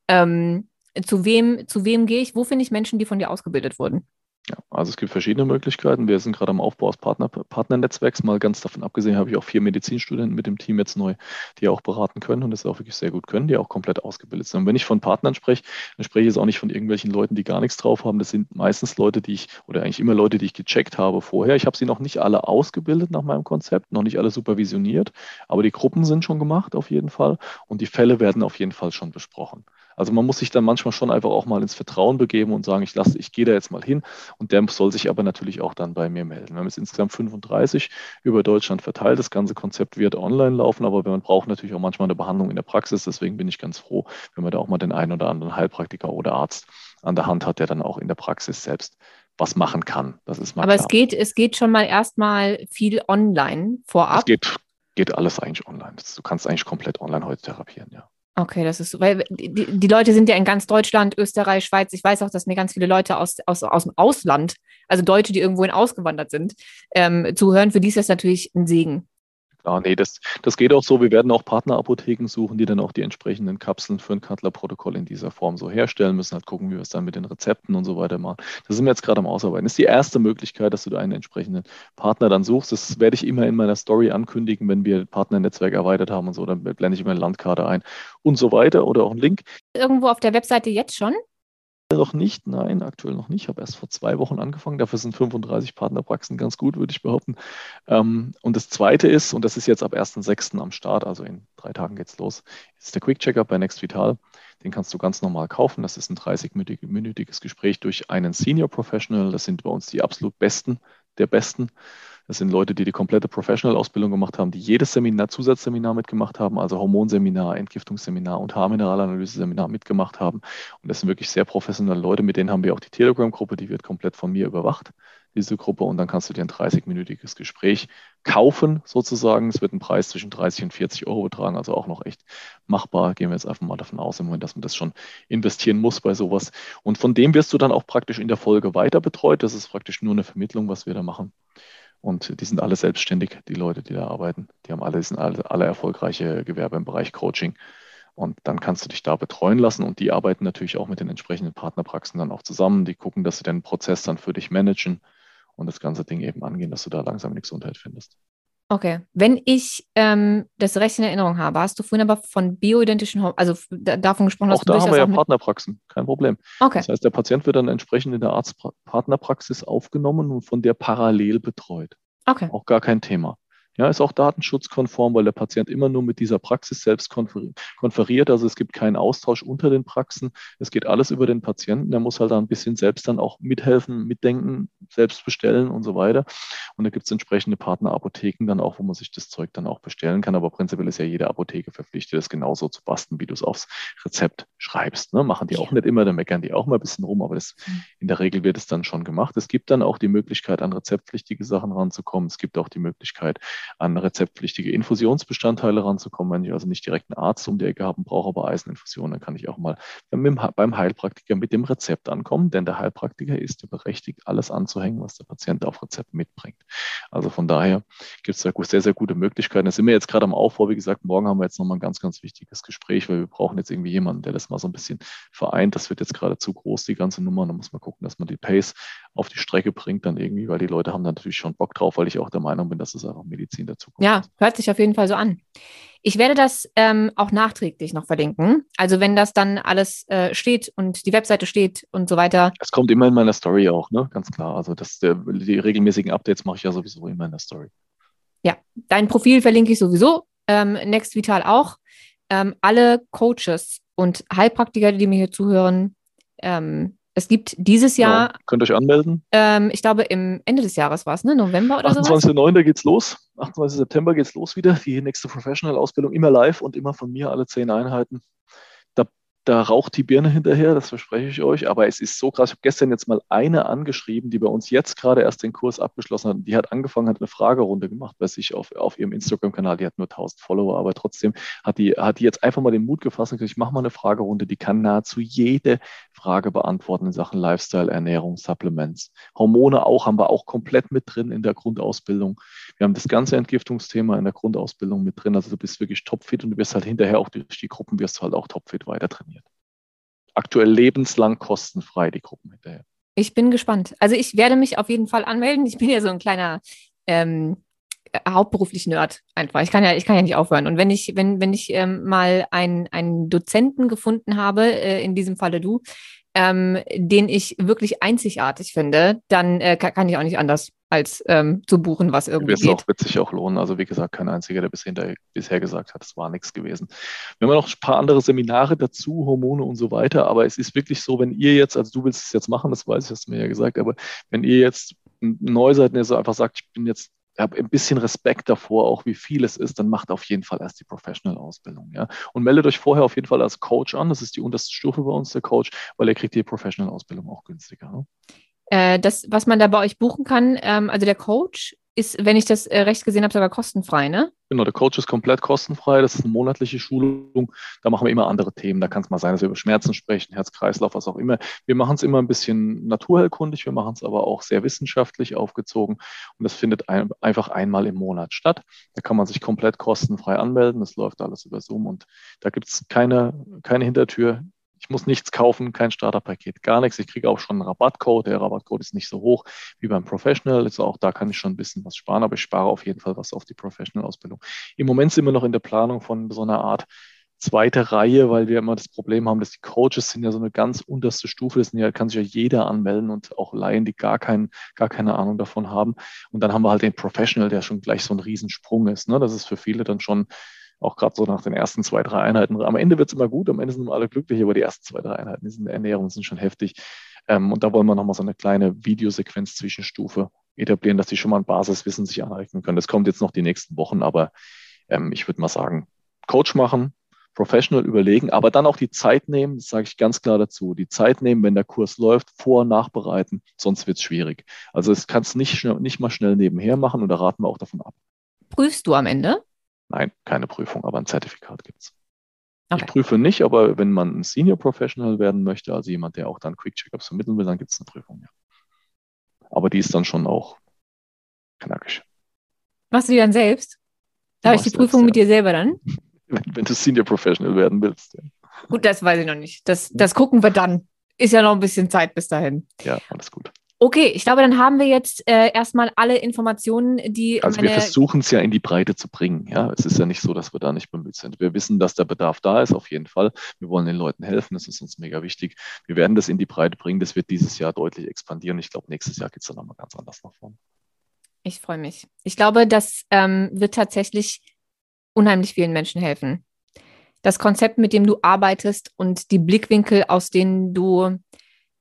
Ähm, zu wem, zu wem gehe ich? Wo finde ich Menschen, die von dir ausgebildet wurden? Ja, also es gibt verschiedene Möglichkeiten. Wir sind gerade am Aufbau des Partner, Partnernetzwerks. Mal ganz davon abgesehen habe ich auch vier Medizinstudenten mit dem Team jetzt neu, die auch beraten können und das auch wirklich sehr gut können, die auch komplett ausgebildet sind. Und wenn ich von Partnern spreche, dann spreche ich jetzt auch nicht von irgendwelchen Leuten, die gar nichts drauf haben. Das sind meistens Leute, die ich, oder eigentlich immer Leute, die ich gecheckt habe vorher. Ich habe sie noch nicht alle ausgebildet nach meinem Konzept, noch nicht alle supervisioniert, aber die Gruppen sind schon gemacht auf jeden Fall und die Fälle werden auf jeden Fall schon besprochen. Also man muss sich dann manchmal schon einfach auch mal ins Vertrauen begeben und sagen, ich lasse, ich gehe da jetzt mal hin und der soll sich aber natürlich auch dann bei mir melden. Wir haben jetzt insgesamt 35 über Deutschland verteilt. Das ganze Konzept wird online laufen, aber man braucht natürlich auch manchmal eine Behandlung in der Praxis. Deswegen bin ich ganz froh, wenn man da auch mal den einen oder anderen Heilpraktiker oder Arzt an der Hand hat, der dann auch in der Praxis selbst was machen kann. Das ist mal Aber klar. es geht, es geht schon mal erstmal viel online vorab. Es geht, geht alles eigentlich online. Du kannst eigentlich komplett online heute therapieren, ja. Okay, das ist so, weil die, die Leute sind ja in ganz Deutschland, Österreich, Schweiz. Ich weiß auch, dass mir ganz viele Leute aus, aus, aus dem Ausland, also Deutsche, die irgendwohin ausgewandert sind, ähm, zuhören. Für die ist das natürlich ein Segen. Ja, nee, das, das geht auch so. Wir werden auch Partnerapotheken suchen, die dann auch die entsprechenden Kapseln für ein Cutler-Protokoll in dieser Form so herstellen müssen. Halt gucken, wie wir es dann mit den Rezepten und so weiter machen. Das sind wir jetzt gerade am Ausarbeiten. Das ist die erste Möglichkeit, dass du da einen entsprechenden Partner dann suchst. Das werde ich immer in meiner Story ankündigen, wenn wir Partnernetzwerk erweitert haben und so. Dann blende ich immer eine Landkarte ein und so weiter oder auch einen Link. Irgendwo auf der Webseite jetzt schon? Noch nicht, nein, aktuell noch nicht. Ich habe erst vor zwei Wochen angefangen. Dafür sind 35 Partnerpraxen ganz gut, würde ich behaupten. Ähm, und das Zweite ist, und das ist jetzt ab 1.6. am Start, also in drei Tagen geht es los, ist der Quick Checkup bei Next Vital. Den kannst du ganz normal kaufen. Das ist ein 30-minütiges Gespräch durch einen Senior Professional. Das sind bei uns die absolut Besten der Besten. Das sind Leute, die die komplette Professional-Ausbildung gemacht haben, die jedes Seminar, Zusatzseminar mitgemacht haben, also Hormonseminar, Entgiftungsseminar und Haarmineralanalyse-Seminar mitgemacht haben. Und das sind wirklich sehr professionelle Leute, mit denen haben wir auch die Telegram-Gruppe, die wird komplett von mir überwacht, diese Gruppe. Und dann kannst du dir ein 30-minütiges Gespräch kaufen, sozusagen. Es wird ein Preis zwischen 30 und 40 Euro betragen, also auch noch echt machbar. Gehen wir jetzt einfach mal davon aus, im Moment, dass man das schon investieren muss bei sowas. Und von dem wirst du dann auch praktisch in der Folge weiter betreut. Das ist praktisch nur eine Vermittlung, was wir da machen. Und die sind alle selbstständig, die Leute, die da arbeiten. Die haben alle, sind alle, alle erfolgreiche Gewerbe im Bereich Coaching. Und dann kannst du dich da betreuen lassen. Und die arbeiten natürlich auch mit den entsprechenden Partnerpraxen dann auch zusammen. Die gucken, dass sie den Prozess dann für dich managen und das ganze Ding eben angehen, dass du da langsam eine Gesundheit findest. Okay, wenn ich ähm, das recht in Erinnerung habe, hast du vorhin aber von bioidentischen, also davon gesprochen, auch da haben wir ja Partnerpraxen, kein Problem. Okay. Das heißt, der Patient wird dann entsprechend in der Arztpartnerpraxis aufgenommen und von der parallel betreut. Okay. Auch gar kein Thema. Ja, ist auch datenschutzkonform, weil der Patient immer nur mit dieser Praxis selbst konferiert. Also es gibt keinen Austausch unter den Praxen. Es geht alles über den Patienten. Der muss halt da ein bisschen selbst dann auch mithelfen, mitdenken, selbst bestellen und so weiter. Und da gibt es entsprechende Partnerapotheken dann auch, wo man sich das Zeug dann auch bestellen kann. Aber prinzipiell ist ja jede Apotheke verpflichtet, das genauso zu basteln, wie du es aufs Rezept schreibst. Ne? Machen die auch nicht immer, da meckern die auch mal ein bisschen rum, aber das, mhm. in der Regel wird es dann schon gemacht. Es gibt dann auch die Möglichkeit, an rezeptpflichtige Sachen ranzukommen. Es gibt auch die Möglichkeit, an rezeptpflichtige Infusionsbestandteile ranzukommen. Wenn ich also nicht direkt einen Arzt um die Ecke haben brauche, aber Eiseninfusion, dann kann ich auch mal beim Heilpraktiker mit dem Rezept ankommen, denn der Heilpraktiker ist berechtigt, alles anzuhängen, was der Patient auf Rezept mitbringt. Also von daher gibt es da sehr, sehr gute Möglichkeiten. Da sind wir jetzt gerade am Aufbau. Wie gesagt, morgen haben wir jetzt nochmal ein ganz, ganz wichtiges Gespräch, weil wir brauchen jetzt irgendwie jemanden, der das mal so ein bisschen vereint. Das wird jetzt gerade zu groß, die ganze Nummer. Da muss man gucken, dass man die Pace auf die Strecke bringt dann irgendwie, weil die Leute haben da natürlich schon Bock drauf, weil ich auch der Meinung bin, dass es einfach Medizin dazu kommt. Ja, hört sich auf jeden Fall so an. Ich werde das ähm, auch nachträglich noch verlinken. Also wenn das dann alles äh, steht und die Webseite steht und so weiter. Es kommt immer in meiner Story auch, ne? Ganz klar. Also das, der, die regelmäßigen Updates mache ich ja sowieso immer in der Story. Ja, dein Profil verlinke ich sowieso. Ähm, Next Vital auch. Ähm, alle Coaches und Heilpraktiker, die mir hier zuhören, ähm, es gibt dieses Jahr. Genau. Könnt ihr euch anmelden? Ähm, ich glaube, im Ende des Jahres war es, ne? November oder so. 28.09. geht's los. 28. September geht's los wieder. Die nächste Professional-Ausbildung immer live und immer von mir alle zehn Einheiten. Da raucht die Birne hinterher, das verspreche ich euch. Aber es ist so krass. Ich habe gestern jetzt mal eine angeschrieben, die bei uns jetzt gerade erst den Kurs abgeschlossen hat. Die hat angefangen, hat eine Fragerunde gemacht bei sich auf, auf ihrem Instagram-Kanal. Die hat nur 1000 Follower, aber trotzdem hat die, hat die jetzt einfach mal den Mut gefasst und gesagt, ich mache mal eine Fragerunde, die kann nahezu jede Frage beantworten in Sachen Lifestyle, Ernährung, Supplements. Hormone auch, haben wir auch komplett mit drin in der Grundausbildung. Wir haben das ganze Entgiftungsthema in der Grundausbildung mit drin. Also du bist wirklich topfit und du wirst halt hinterher auch durch die Gruppen wirst du halt auch topfit weiter trainiert aktuell lebenslang kostenfrei, die Gruppen hinterher. Ich bin gespannt. Also ich werde mich auf jeden Fall anmelden. Ich bin ja so ein kleiner ähm, hauptberuflich Nerd einfach. Ich kann ja, ich kann ja nicht aufhören. Und wenn ich, wenn, wenn ich ähm, mal einen, einen Dozenten gefunden habe, äh, in diesem Falle du, ähm, den ich wirklich einzigartig finde, dann äh, kann, ich auch nicht anders als ähm, zu buchen, was irgendwie geht. Auch, wird sich auch lohnen. Also wie gesagt, kein einziger, der bisher, bisher gesagt hat, es war nichts gewesen. Wir haben noch ein paar andere Seminare dazu, Hormone und so weiter, aber es ist wirklich so, wenn ihr jetzt, also du willst es jetzt machen, das weiß ich, hast du mir ja gesagt, aber wenn ihr jetzt neu seid und ihr so einfach sagt, ich bin jetzt habe ein bisschen Respekt davor, auch wie viel es ist, dann macht auf jeden Fall erst die Professional-Ausbildung. Ja? Und meldet euch vorher auf jeden Fall als Coach an. Das ist die unterste Stufe bei uns, der Coach, weil er kriegt die Professional-Ausbildung auch günstiger. Ne? Äh, das, was man da bei euch buchen kann, ähm, also der Coach ist, wenn ich das äh, recht gesehen habe, sogar kostenfrei, ne? Genau, der Coach ist komplett kostenfrei. Das ist eine monatliche Schulung. Da machen wir immer andere Themen. Da kann es mal sein, dass wir über Schmerzen sprechen, Herz-Kreislauf, was auch immer. Wir machen es immer ein bisschen naturheilkundig. Wir machen es aber auch sehr wissenschaftlich aufgezogen. Und das findet ein, einfach einmal im Monat statt. Da kann man sich komplett kostenfrei anmelden. Das läuft alles über Zoom und da gibt es keine, keine Hintertür. Ich muss nichts kaufen, kein Starterpaket, gar nichts. Ich kriege auch schon einen Rabattcode. Der Rabattcode ist nicht so hoch wie beim Professional. Also auch da kann ich schon ein bisschen was sparen, aber ich spare auf jeden Fall was auf die Professional-Ausbildung. Im Moment sind wir noch in der Planung von so einer Art zweite Reihe, weil wir immer das Problem haben, dass die Coaches sind ja so eine ganz unterste Stufe, das ja, kann sich ja jeder anmelden und auch Laien, die gar, kein, gar keine Ahnung davon haben. Und dann haben wir halt den Professional, der schon gleich so ein Riesensprung ist. Ne? Das ist für viele dann schon auch gerade so nach den ersten zwei, drei Einheiten. Am Ende wird es immer gut, am Ende sind wir alle glücklich, aber die ersten zwei, drei Einheiten in der Ernährung sind schon heftig. Ähm, und da wollen wir nochmal so eine kleine Videosequenz Zwischenstufe etablieren, dass die schon mal ein Basiswissen sich aneignen können. Das kommt jetzt noch die nächsten Wochen, aber ähm, ich würde mal sagen, Coach machen, professional überlegen, aber dann auch die Zeit nehmen, das sage ich ganz klar dazu, die Zeit nehmen, wenn der Kurs läuft, vor- und nachbereiten, sonst wird es schwierig. Also es kannst nicht, nicht mal schnell nebenher machen und da raten wir auch davon ab. Prüfst du am Ende? Nein, keine Prüfung, aber ein Zertifikat gibt es. Okay. Ich prüfe nicht, aber wenn man ein Senior Professional werden möchte, also jemand, der auch dann Quick Checkups vermitteln will, dann gibt es eine Prüfung, ja. Aber die ist dann schon auch knackig. Machst du die dann selbst? Darf ich die Prüfung selbst, mit dir selber dann? [LAUGHS] Wenn, wenn, du Senior Professional werden willst. Ja. Gut, das weiß ich noch nicht. Das, das gucken wir dann. Ist ja noch ein bisschen Zeit bis dahin. Ja, alles gut. Okay, ich glaube, dann haben wir jetzt äh, erstmal alle Informationen, die. Also wir versuchen es ja in die Breite zu bringen. Ja, es ist ja nicht so, dass wir da nicht bemüht sind. Wir wissen, dass der Bedarf da ist, auf jeden Fall. Wir wollen den Leuten helfen, das ist uns mega wichtig. Wir werden das in die Breite bringen. Das wird dieses Jahr deutlich expandieren. Ich glaube, nächstes Jahr geht es dann nochmal ganz anders nach vorne. Ich freue mich. Ich glaube, das ähm, wird tatsächlich unheimlich vielen Menschen helfen. Das Konzept, mit dem du arbeitest und die Blickwinkel, aus denen du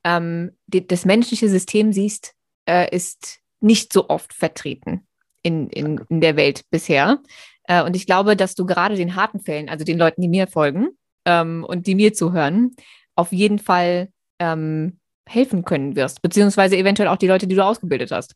ähm, die, das menschliche System siehst, äh, ist nicht so oft vertreten in, in, in der Welt bisher. Äh, und ich glaube, dass du gerade den harten Fällen, also den Leuten, die mir folgen ähm, und die mir zuhören, auf jeden Fall ähm, helfen können wirst, beziehungsweise eventuell auch die Leute, die du ausgebildet hast.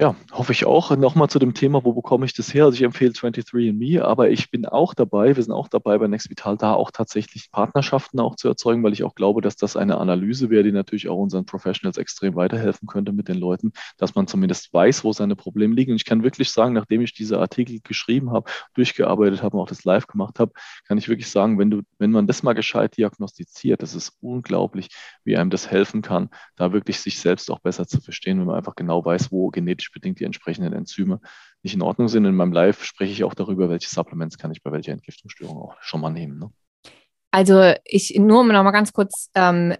Ja, hoffe ich auch. Nochmal zu dem Thema, wo bekomme ich das her? Also ich empfehle 23andMe, aber ich bin auch dabei, wir sind auch dabei bei NextVital, da auch tatsächlich Partnerschaften auch zu erzeugen, weil ich auch glaube, dass das eine Analyse wäre, die natürlich auch unseren Professionals extrem weiterhelfen könnte mit den Leuten, dass man zumindest weiß, wo seine Probleme liegen. Und ich kann wirklich sagen, nachdem ich diese Artikel geschrieben habe, durchgearbeitet habe und auch das live gemacht habe, kann ich wirklich sagen, wenn du, wenn man das mal gescheit diagnostiziert, das ist unglaublich, wie einem das helfen kann, da wirklich sich selbst auch besser zu verstehen, wenn man einfach genau weiß, wo genetisch genetisch bedingt die entsprechenden Enzyme nicht in Ordnung sind. In meinem Live spreche ich auch darüber, welche Supplements kann ich bei welcher Entgiftungsstörung auch schon mal nehmen. Ne? Also ich, nur um noch mal ganz kurz ähm,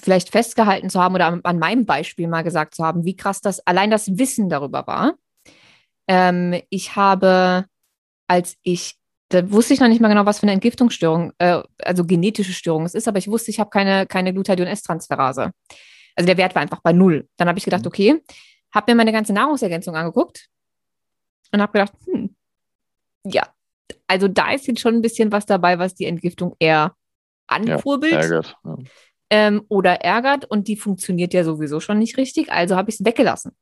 vielleicht festgehalten zu haben oder an meinem Beispiel mal gesagt zu haben, wie krass das allein das Wissen darüber war. Ähm, ich habe, als ich, da wusste ich noch nicht mal genau, was für eine Entgiftungsstörung, äh, also genetische Störung es ist, aber ich wusste, ich habe keine, keine Glutathion-S-Transferase. Also der Wert war einfach bei null. Dann habe ich gedacht, mhm. okay, habe mir meine ganze Nahrungsergänzung angeguckt und habe gedacht, hm, ja, also da ist jetzt schon ein bisschen was dabei, was die Entgiftung eher ankurbelt Ja, ärgert. Ja. ähm, oder ärgert und die funktioniert ja sowieso schon nicht richtig, also habe ich es weggelassen.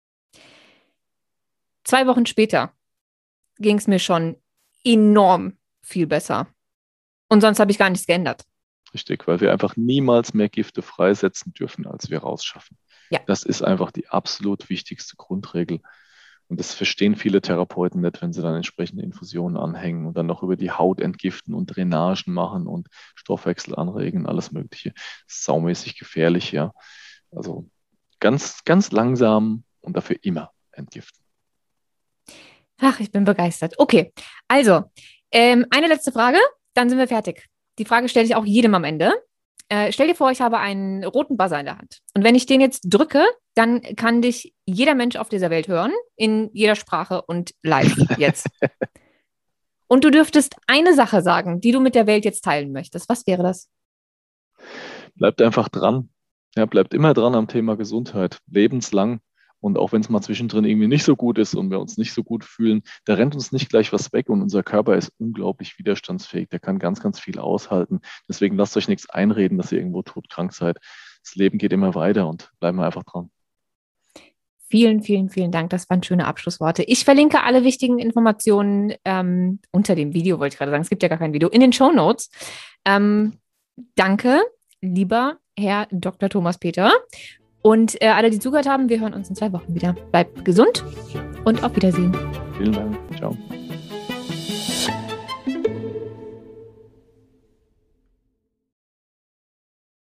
Zwei Wochen später ging es mir schon enorm viel besser. Und sonst habe ich gar nichts geändert. Richtig, weil wir einfach niemals mehr Gifte freisetzen dürfen, als wir rausschaffen. Ja. Das ist einfach die absolut wichtigste Grundregel. Und das verstehen viele Therapeuten nicht, wenn sie dann entsprechende Infusionen anhängen und dann noch über die Haut entgiften und Drainagen machen und Stoffwechsel anregen, alles Mögliche. Saumäßig gefährlich, ja. Also ganz, ganz langsam und dafür immer entgiften. Ach, ich bin begeistert. Okay, also ähm, eine letzte Frage, dann sind wir fertig. Die Frage stelle ich auch jedem am Ende. Äh, stell dir vor, ich habe einen roten Buzzer in der Hand. Und wenn ich den jetzt drücke, dann kann dich jeder Mensch auf dieser Welt hören, in jeder Sprache und live [LAUGHS] jetzt. und du dürftest eine Sache sagen, die du mit der Welt jetzt teilen möchtest. Was wäre das? Bleibt einfach dran. Ja, bleibt immer dran am Thema Gesundheit. Lebenslang. Und auch wenn es mal zwischendrin irgendwie nicht so gut ist und wir uns nicht so gut fühlen, da rennt uns nicht gleich was weg und unser Körper ist unglaublich widerstandsfähig. Der kann ganz, ganz viel aushalten. Deswegen lasst euch nichts einreden, dass ihr irgendwo todkrank seid. Das Leben geht immer weiter und bleiben wir einfach dran. Vielen, vielen, vielen Dank. Das waren schöne Abschlussworte. Ich verlinke alle wichtigen Informationen ähm, unter dem Video, wollte ich gerade sagen. Es gibt ja gar kein Video, in den Show Notes. Ähm, danke, lieber Herr Dr. Thomas Peter. Und äh, alle, die zugehört haben, wir hören uns in zwei Wochen wieder. Bleibt gesund und auf Wiedersehen. Vielen Dank. Ciao.